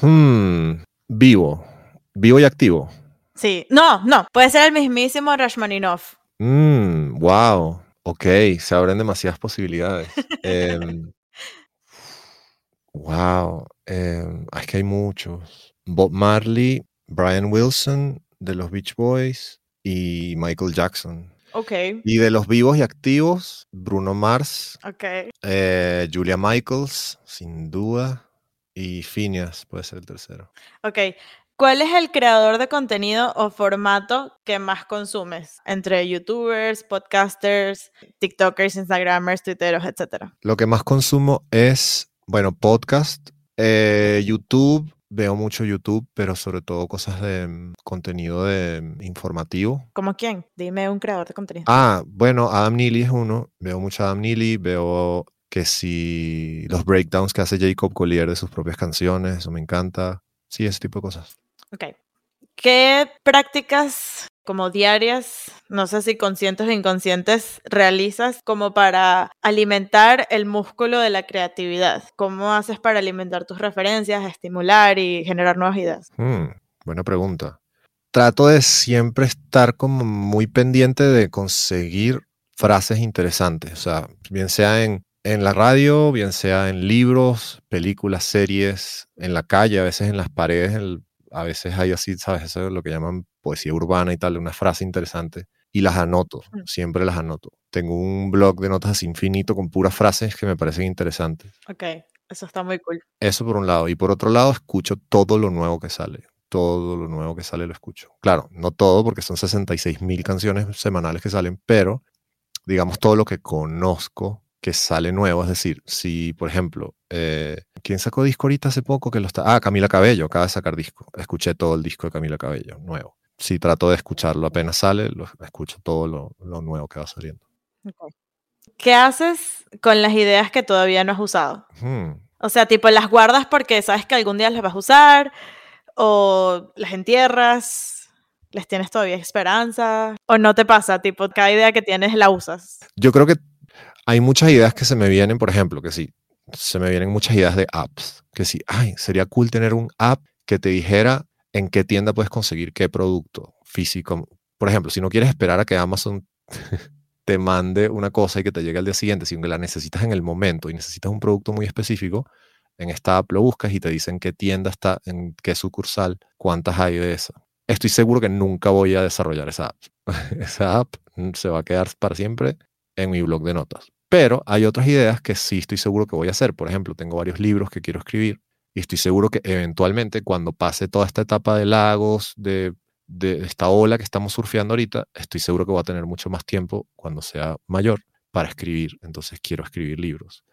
Hmm, vivo, vivo y activo. Sí, no, no, puede ser el mismísimo Rashmaninov. Mmm, wow. Ok, se abren demasiadas posibilidades. wow, em, em, es que hay muchos. Bob Marley, Brian Wilson de los Beach Boys y Michael Jackson. Ok. Y de los vivos y activos, Bruno Mars, Ok. eh, Julia Michaels, sin duda, y Phineas puede ser el tercero. Ok. ¿Cuál es el creador de contenido o formato que más consumes entre youtubers, podcasters, tiktokers, instagramers, twitteros, etcétera? Lo que más consumo es, bueno, podcast, eh, YouTube, veo mucho YouTube, pero sobre todo cosas de mm, contenido de mm, informativo. ¿Como quién? Dime un creador de contenido. Ah, bueno, Adam Neely es uno. Veo mucho Adam Neely, veo que si los breakdowns que hace Jacob Collier de sus propias canciones, eso me encanta. Sí, ese tipo de cosas. Ok. ¿Qué prácticas como diarias, no sé si conscientes o inconscientes, realizas como para alimentar el músculo de la creatividad? ¿Cómo haces para alimentar tus referencias, estimular y generar nuevas ideas? Hmm, buena pregunta. Trato de siempre estar como muy pendiente de conseguir frases interesantes, o sea, bien sea en, en la radio, bien sea en libros, películas, series, en la calle, a veces en las paredes, en a veces hay así, ¿sabes? Eso es lo que llaman poesía urbana y tal, una frase interesante. Y las anoto, mm. siempre las anoto. Tengo un blog de notas infinito con puras frases que me parecen interesantes. Ok, eso está muy cool. Eso por un lado. Y por otro lado, escucho todo lo nuevo que sale. Todo lo nuevo que sale lo escucho. Claro, no todo porque son 66 mil canciones semanales que salen, pero digamos todo lo que conozco que sale nuevo. Es decir, si, por ejemplo, eh, ¿quién sacó disco ahorita hace poco que lo está? Ah, Camila Cabello, acaba de sacar disco. Escuché todo el disco de Camila Cabello, nuevo. Si trato de escucharlo apenas sale, lo, escucho todo lo, nuevo que va saliendo. ¿Qué haces con las ideas que todavía no has usado? O sea, tipo, las guardas porque sabes que algún día las vas a usar, o las entierras, les tienes todavía esperanza, o no te pasa, tipo, cada idea que tienes la usas. Yo creo que hay muchas ideas que se me vienen, por ejemplo, que sí, se me vienen muchas ideas de apps, que sí, ay, sería cool tener un app que te dijera en qué tienda puedes conseguir qué producto físico. Por ejemplo, si no quieres esperar a que Amazon te mande una cosa y que te llegue al día siguiente, sino que la necesitas en el momento y necesitas un producto muy específico, en esta app lo buscas y te dicen qué tienda está, en qué sucursal, cuántas hay de esa. Estoy seguro que nunca voy a desarrollar esa app. esa app se va a quedar para siempre en mi blog de notas. Pero hay otras ideas que sí estoy seguro que voy a hacer. Por ejemplo, tengo varios libros que quiero escribir y estoy seguro que eventualmente cuando pase toda esta etapa de lagos, de, de esta ola que estamos surfeando ahorita, estoy seguro que voy a tener mucho más tiempo cuando sea mayor para escribir. Entonces quiero escribir libros.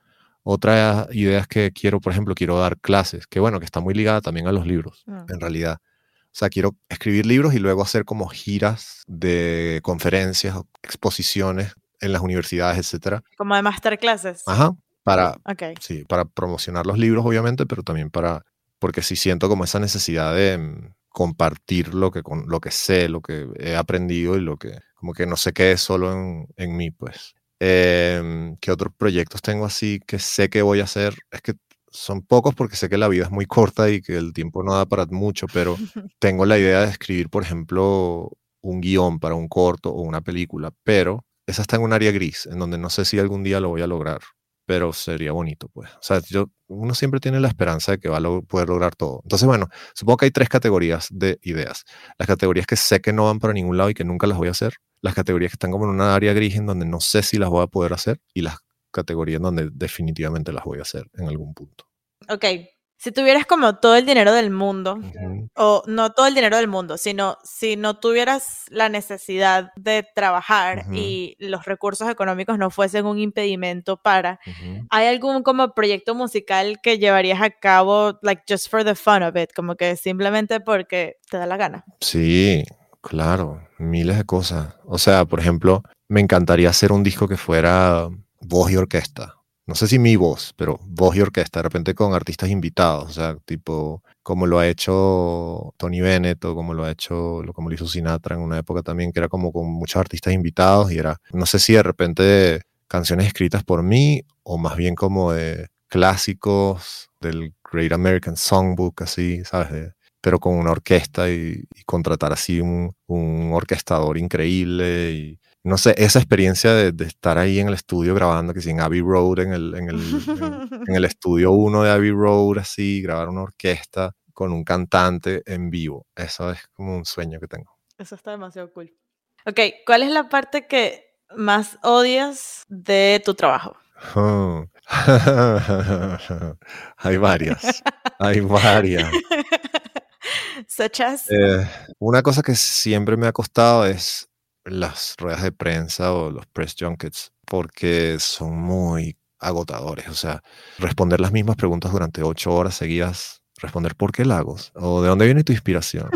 Otra idea es que quiero, por ejemplo, quiero dar clases, que bueno, que está muy ligada también a los libros, mm. en realidad. O sea, quiero escribir libros y luego hacer como giras de conferencias o exposiciones en las universidades, etcétera. Como de masterclasses. Ajá, para, sí, para promocionar los libros, obviamente, pero también para, porque sí siento como esa necesidad de mm, compartir lo que, con, lo que sé, lo que he aprendido y lo que, como que no se quede solo en, en mí, pues. Em, ¿Qué otros proyectos tengo así que sé que voy a hacer? Es que son pocos porque sé que la vida es muy corta y que el tiempo no da para mucho, pero tengo la idea de escribir, por ejemplo, un guion para un corto o una película, pero esa está en un área gris, en donde no sé si algún día lo voy a lograr, pero sería bonito, pues. O sea, yo, uno siempre tiene la esperanza de que va a poder lograr todo. Entonces, bueno, supongo que hay tres categorías de ideas. Las categorías que sé que no van para ningún lado y que nunca las voy a hacer. Las categorías que están como en una área gris en donde no sé si las voy a poder hacer. Y las categorías donde definitivamente las voy a hacer en algún punto. Ok, Si tuvieras como todo el dinero del mundo, o no todo el dinero del mundo, sino si no tuvieras la necesidad de trabajar y los recursos económicos no fuesen un impedimento para. ¿hay algún como proyecto musical que llevarías a cabo, like just for the fun of it, como que simplemente porque te da la gana? Sí, claro, miles de cosas. O sea, por ejemplo, me encantaría hacer un disco que fuera voz y orquesta. No sé si mi voz, pero voz y orquesta, de repente con artistas invitados, o sea, tipo como lo ha hecho Tony Bennett o como lo ha hecho, como lo hizo Sinatra en una época también, que era como con muchos artistas invitados y era, no sé si de repente canciones escritas por mí o más bien como clásicos del Great American Songbook, así, ¿sabes? Pero con una orquesta y, y contratar así un, un orquestador increíble y no sé, esa experiencia de, de estar ahí en el estudio grabando, que si en Abbey Road, en el, en el, en- en el estudio 1 de Abbey Road, así, grabar una orquesta con un cantante en vivo, eso es como un sueño que tengo. Eso está demasiado cool. Ok, ¿cuál es la parte que más odias de tu trabajo? hay varias, hay varias. Such as? Eh, una cosa que siempre me ha costado es las ruedas de prensa o los press junkets, porque son muy agotadores. O sea, responder las mismas preguntas durante ocho horas seguidas, responder por qué Lagos, o de dónde viene tu inspiración,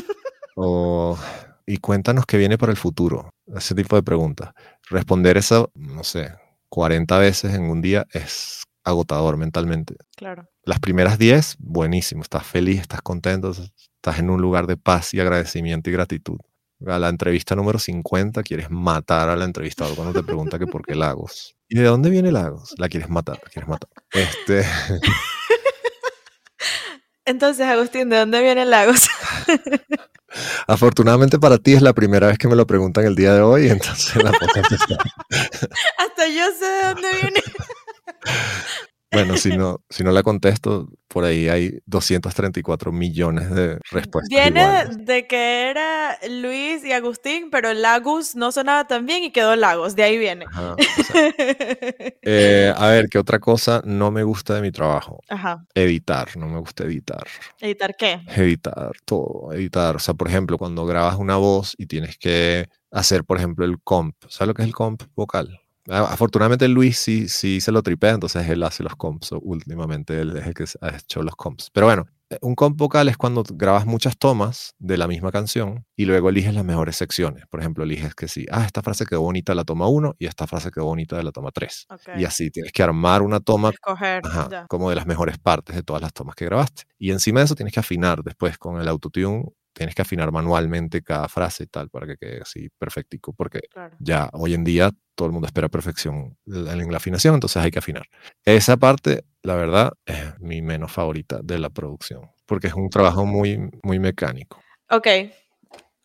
o y cuéntanos qué viene para el futuro. Ese tipo de preguntas. Responder eso, no sé, 40 veces en un día es agotador mentalmente. Claro. Las primeras 10, buenísimo, estás feliz, estás contento, estás en un lugar de paz y agradecimiento y gratitud. A la entrevista número 50 quieres matar al entrevistador cuando te pregunta que por qué Lagos. ¿Y de dónde viene Lagos? La quieres matar, la quieres matar. Este, Entonces, Agustín, ¿de dónde viene Lagos? afortunadamente para ti es la primera vez que me lo preguntan el día de hoy, entonces la. Hasta yo sé de dónde viene. Bueno, si no, si no la contesto, por ahí hay 234 millones de respuestas. Viene iguales. de, que era Luis y Agustín, pero Lagos no sonaba tan bien y quedó Lagos. De ahí viene. Ajá, o sea, eh, a ver, ¿qué otra cosa no me gusta de mi trabajo? Ajá. Editar, no me gusta editar. ¿Editar qué? Editar, todo, editar. O sea, por ejemplo, cuando grabas una voz y tienes que hacer, por ejemplo, el comp. ¿Sabes lo que es el comp vocal? A- Afortunadamente Luis sí, sí se lo tripea, entonces él hace los comps. Últimamente él es el que ha hecho los comps. Pero bueno, eh, un comp vocal es cuando grabas muchas tomas de la misma canción y luego eliges las mejores secciones. Por ejemplo, eliges que sí, ah, esta frase quedó bonita de la toma 1 y esta frase quedó bonita de la toma 3. Ok. Y así tienes que armar una toma Escoger. Ajá, como de las mejores partes de todas las tomas que grabaste. Y encima de eso tienes que afinar después con el autotune, tienes que afinar manualmente cada frase y tal para que quede así perfectico, porque Claro. ya hoy en día todo el mundo espera perfección en la afinación, entonces hay que afinar. Esa parte, la verdad, es mi menos favorita de la producción, porque es un trabajo muy, muy mecánico. Ok.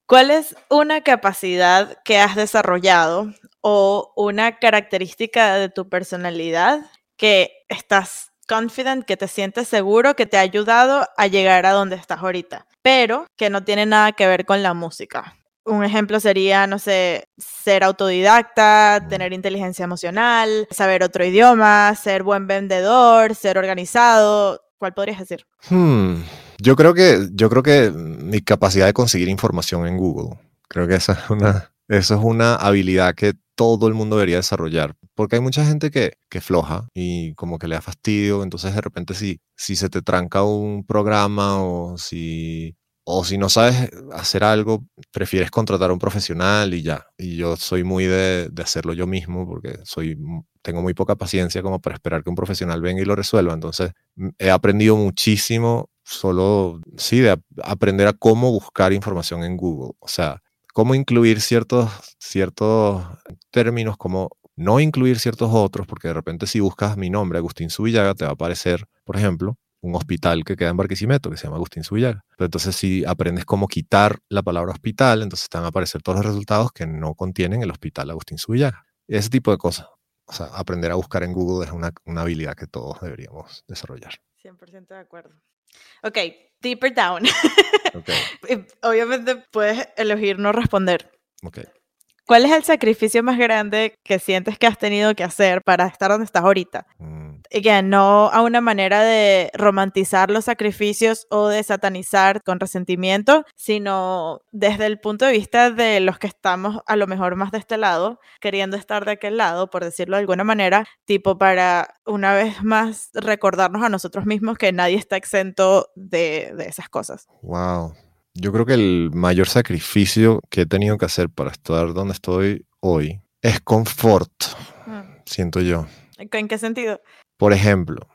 ¿Cuál es una capacidad que has desarrollado o una característica de tu personalidad que estás confident, que te sientes seguro, que te ha ayudado a llegar a donde estás ahorita, pero que no tiene nada que ver con la música? Un ejemplo sería, no sé, ser autodidacta, Mm. tener inteligencia emocional, saber otro idioma, ser buen vendedor, ser organizado. ¿Cuál podrías decir? Hmm, Yo creo que, yo creo que mi capacidad de conseguir información en Google, creo que esa es una, eso es una habilidad que todo el mundo debería desarrollar, porque hay mucha gente que, que floja y como que le da fastidio, entonces de repente si, si se te tranca un programa o si, o si no sabes hacer algo, prefieres contratar a un profesional y ya. Y yo soy muy de, de hacerlo yo mismo porque soy, tengo muy poca paciencia como para esperar que un profesional venga y lo resuelva, entonces he aprendido muchísimo solo, sí, de ap- aprender a cómo buscar información en Google. O sea, cómo incluir ciertos, ciertos términos, como no incluir ciertos otros, porque de repente si buscas mi nombre, Agustín Subillaga, te va a aparecer, por ejemplo, un hospital que queda en Barquisimeto, que se llama Agustín Subillaga. Pero entonces si aprendes cómo quitar la palabra hospital, entonces te van a aparecer todos los resultados que no contienen el hospital Agustín Subillaga. Ese tipo de cosas. O sea, aprender a buscar en Google es una, una habilidad que todos deberíamos desarrollar. 100% de acuerdo. Ok, deeper down. Ok, Y Obviamente puedes elegir no responder. ok. ¿Cuál es el sacrificio más grande que sientes que has tenido que hacer para estar donde estás ahorita? Mm, Y que no a una manera de romantizar los sacrificios o de satanizar con resentimiento, sino desde el punto de vista de los que estamos a lo mejor más de este lado, queriendo estar de aquel lado, por decirlo de alguna manera, tipo para una vez más recordarnos a nosotros mismos que nadie está exento de, de esas cosas. Wow. Yo creo que el mayor sacrificio que he tenido que hacer para estar donde estoy hoy es confort, Mm. siento yo. ¿En qué sentido? Por ejemplo,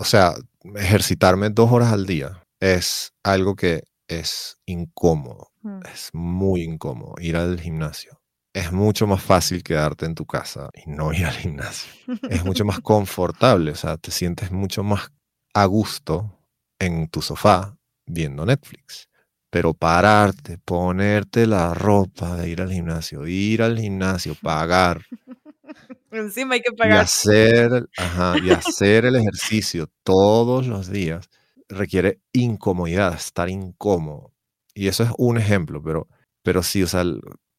o sea, ejercitarme dos horas al día es algo que es incómodo, Mm. es muy incómodo ir al gimnasio. Es mucho más fácil quedarte en tu casa y no ir al gimnasio. Es mucho más confortable, o sea, te sientes mucho más a gusto en tu sofá viendo Netflix. Pero pararte, ponerte la ropa de ir al gimnasio, ir al gimnasio, pagar, Encima hay que y pagar. hacer, ajá, y hacer el ejercicio todos los días requiere incomodidad, estar incómodo. Y eso es un ejemplo, pero, pero sí, o sea,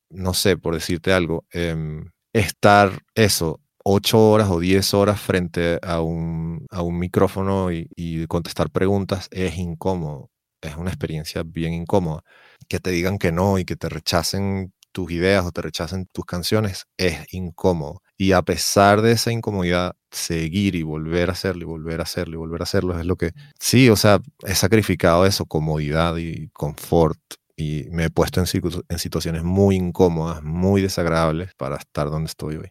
no sé, por decirte algo, em, estar eso, ocho horas o diez horas frente a un, a un micrófono y, y contestar preguntas es incómodo. Es una experiencia bien incómoda. Que te digan que no y que te rechacen tus ideas o te rechacen tus canciones es incómodo. Y a pesar de esa incomodidad, seguir y volver a hacerlo y volver a hacerlo y volver a hacerlo es lo que, sí, o sea, he sacrificado eso, comodidad y confort. Y me he puesto en, en situaciones muy incómodas, muy desagradables para estar donde estoy hoy.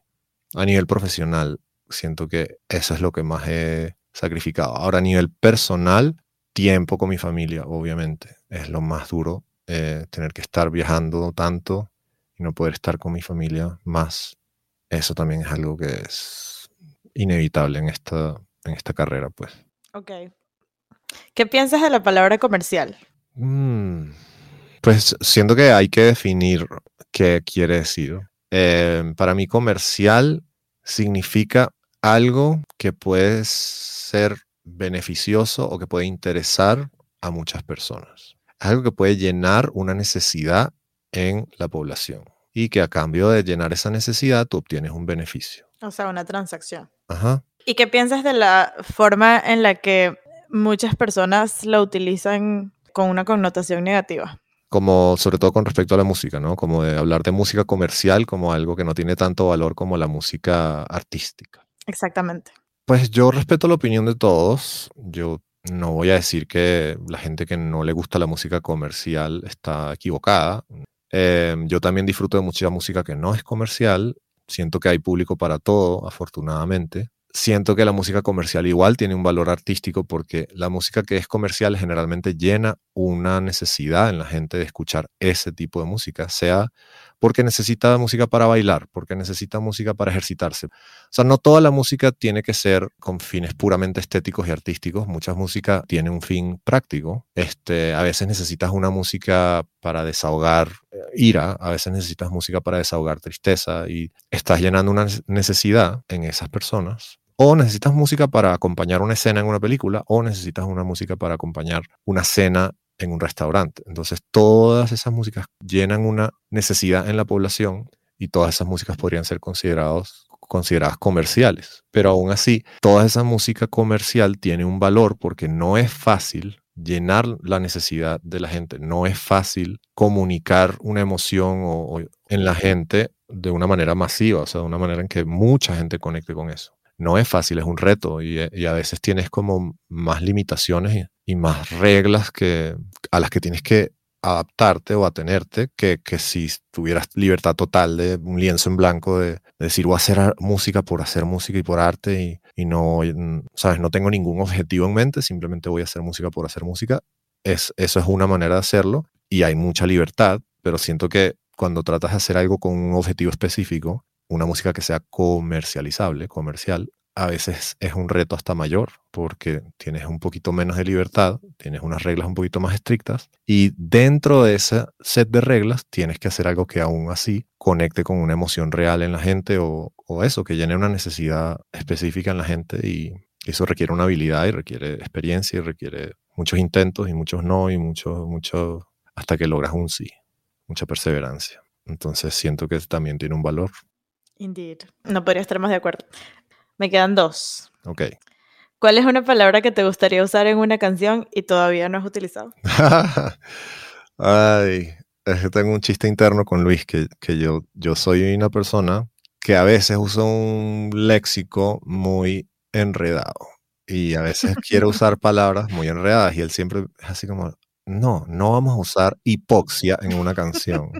A nivel profesional, siento que eso es lo que más he sacrificado. Ahora, a nivel personal, tiempo con mi familia, obviamente. Es lo más duro, eh, tener que estar viajando tanto y no poder estar con mi familia más. Eso también es algo que es inevitable en esta, en esta carrera, pues. Ok. ¿Qué piensas de la palabra comercial? Mm, pues siento que hay que definir qué quiere decir. Eh, para mí comercial significa algo que puede ser beneficioso o que puede interesar a muchas personas. Algo que puede llenar una necesidad en la población y que a cambio de llenar esa necesidad tú obtienes un beneficio. O sea, una transacción. Ajá. ¿Y qué piensas de la forma en la que muchas personas la utilizan con una connotación negativa? como sobre todo con respecto a la música, ¿no? Como de hablar de música comercial como algo que no tiene tanto valor como la música artística. Exactamente. Pues yo respeto la opinión de todos. Yo no voy a decir que la gente que no le gusta la música comercial está equivocada. Eh, yo también disfruto de mucha música que no es comercial. Siento que hay público para todo, afortunadamente. Siento que la música comercial igual tiene un valor artístico porque la música que es comercial generalmente llena una necesidad en la gente de escuchar ese tipo de música, sea porque necesita música para bailar, porque necesita música para ejercitarse. O sea, no toda la música tiene que ser con fines puramente estéticos y artísticos. Mucha música tiene un fin práctico. Este, a veces necesitas una música para desahogar eh, ira, a veces necesitas música para desahogar tristeza y estás llenando una necesidad en esas personas. O necesitas música para acompañar una escena en una película, o necesitas una música para acompañar una cena en un restaurante. Entonces, todas esas músicas llenan una necesidad en la población y todas esas músicas podrían ser considerados, consideradas comerciales. Pero aún así, toda esa música comercial tiene un valor porque no es fácil llenar la necesidad de la gente. No es fácil comunicar una emoción en la gente de una manera masiva, o sea, de una manera en que mucha gente conecte con eso. No es fácil, es un reto y, y a veces tienes como más limitaciones y, más reglas que, a las que tienes que adaptarte o atenerte que, que si tuvieras libertad total de un lienzo en blanco de, de decir voy a hacer música por hacer música y por arte y, y no, mm, sabes, no tengo ningún objetivo en mente, simplemente voy a hacer música por hacer música. Es, eso es una manera de hacerlo y hay mucha libertad, pero siento que cuando tratas de hacer algo con un objetivo específico, una música que sea comercializable, comercial, a veces es un reto hasta mayor porque tienes un poquito menos de libertad, tienes unas reglas un poquito más estrictas y dentro de ese set de reglas tienes que hacer algo que aún así conecte con una emoción real en la gente o, o eso, que llene una necesidad específica en la gente y eso requiere una habilidad y requiere experiencia y requiere muchos intentos y muchos no y mucho, mucho hasta que logras un sí, mucha perseverancia. Entonces siento que también tiene un valor. Indeed. No podría estar más de acuerdo. Me quedan dos. Ok. ¿Cuál es una palabra que te gustaría usar en una canción y todavía no has utilizado? Ay, es que tengo un chiste interno con Luis, que, que yo, yo soy una persona que a veces usa un léxico muy enredado y a veces quiero usar palabras muy enredadas y él siempre es así como, no, no vamos a usar hipoxia en una canción.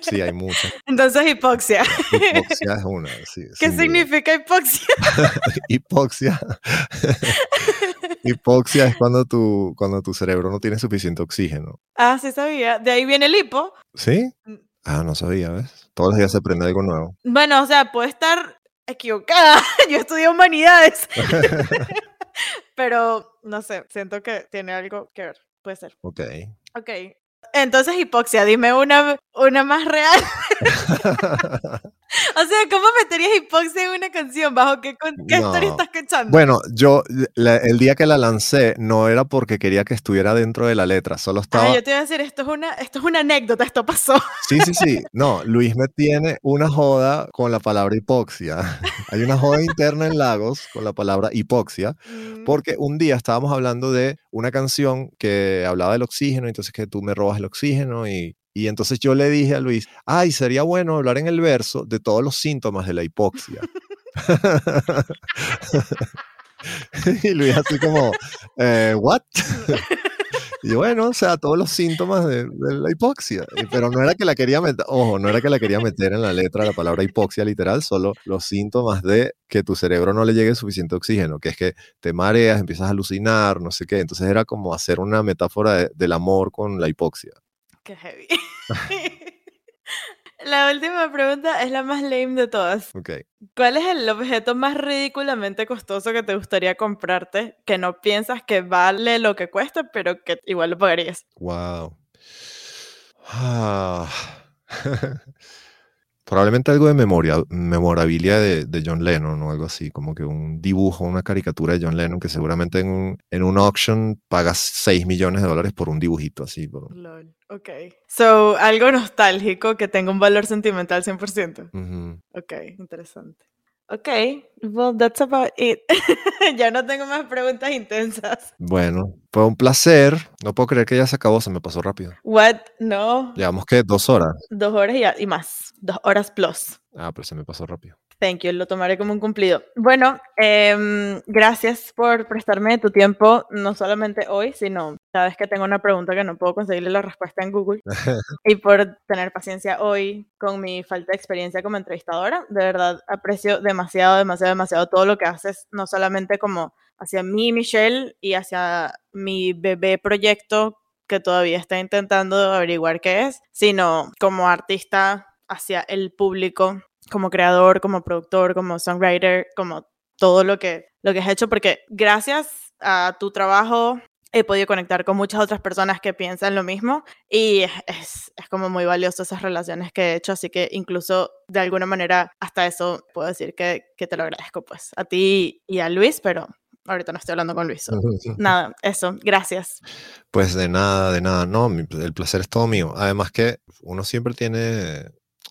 Sí, hay muchas. Entonces, hipoxia. Hipoxia es una. Sí, ¿Qué significa hipoxia? hipoxia. hipoxia es cuando tu, cuando tu cerebro no tiene suficiente oxígeno. Ah, sí sabía. De ahí viene el hipo. ¿Sí? Mm. Ah, no sabía, ¿ves? Todos los días se aprende algo nuevo. Bueno, o sea, puede estar equivocada. Yo estudié humanidades. Pero, no sé, siento que tiene algo que ver. Puede ser. Ok. Ok. Entonces, hipoxia, dime una, una más real. o sea, ¿cómo meterías hipoxia en una canción? ¿Bajo qué, qué historia estás escuchando? Bueno, yo el día que la lancé no era porque quería que estuviera dentro de la letra, solo estaba... Ah, yo te iba a decir, esto es, una, esto es una anécdota, esto pasó. sí, sí, sí. No, Luis me tiene una joda con la palabra hipoxia. Hay una joda interna en Lagos con la palabra hipoxia, mm. porque un día estábamos hablando de una canción que hablaba del oxígeno, entonces que tú me robas el oxígeno y, y entonces yo le dije a Luis, ay, sería bueno hablar en el verso de todos los síntomas de la hipoxia. y Luis así como, eh, ¿what? y bueno, o sea, todos los síntomas de, la hipoxia. Pero no era que la quería meter, ojo, no era que la quería meter en la letra la palabra hipoxia literal, solo los síntomas de que tu cerebro no le llegue suficiente oxígeno, que es que te mareas, empiezas a alucinar, no sé qué. Entonces era como hacer una metáfora del amor con la hipoxia. Qué heavy. La última pregunta es la más lame de todas. Okay. ¿Cuál es el objeto más ridículamente costoso que te gustaría comprarte que no piensas que vale lo que cuesta, pero que igual lo pagarías? Wow. Ah. Probablemente algo de memoria, memorabilia de, de, John Lennon o algo así, como que un dibujo, una caricatura de John Lennon que seguramente en un, en un auction pagas 6 millones de dólares por un dibujito así. Por... Lol. Ok. So, algo nostálgico que tenga un valor sentimental 100%. Ok, interesante. Ok, well, that's about it. ya no tengo más preguntas intensas. Bueno, fue un placer. No puedo creer que ya se acabó, se me pasó rápido. What? No. Llevamos que dos horas. Dos horas y, y más. Dos horas plus. Ah, pero se me pasó rápido. Thank you, lo tomaré como un cumplido. Bueno, eh, gracias por prestarme tu tiempo, no solamente hoy, sino vez que tengo una pregunta que no puedo conseguirle la respuesta en Google, y por tener paciencia hoy con mi falta de experiencia como entrevistadora. De verdad, aprecio demasiado, demasiado, demasiado todo lo que haces, no solamente como hacia mí, Michelle, y hacia mi bebé proyecto que todavía está intentando averiguar qué es, sino como artista hacia el público como creador, como productor, como songwriter, como todo lo que, lo que has hecho, porque gracias a tu trabajo he podido conectar con muchas otras personas que piensan lo mismo y es, es, como muy valioso esas relaciones que he hecho, así que incluso de alguna manera hasta eso puedo decir que, que te lo agradezco pues a ti y a Luis, pero ahorita no estoy hablando con Luis. nada, eso, gracias. Pues de nada, de nada, no, el placer es todo mío. Además que uno siempre tiene,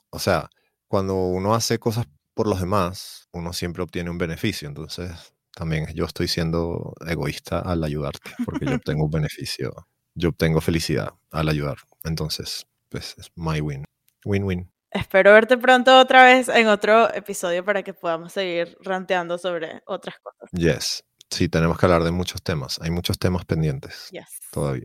o sea, cuando uno hace cosas por los demás, uno siempre obtiene un beneficio. Entonces, también yo estoy siendo egoísta al ayudarte, porque yo obtengo un beneficio, yo obtengo felicidad al ayudar. Entonces, pues es my win. Win-win. Espero verte pronto otra vez en otro episodio para que podamos seguir ranteando sobre otras cosas. Yes. Sí, tenemos que hablar de muchos temas. Hay muchos temas pendientes yes. todavía.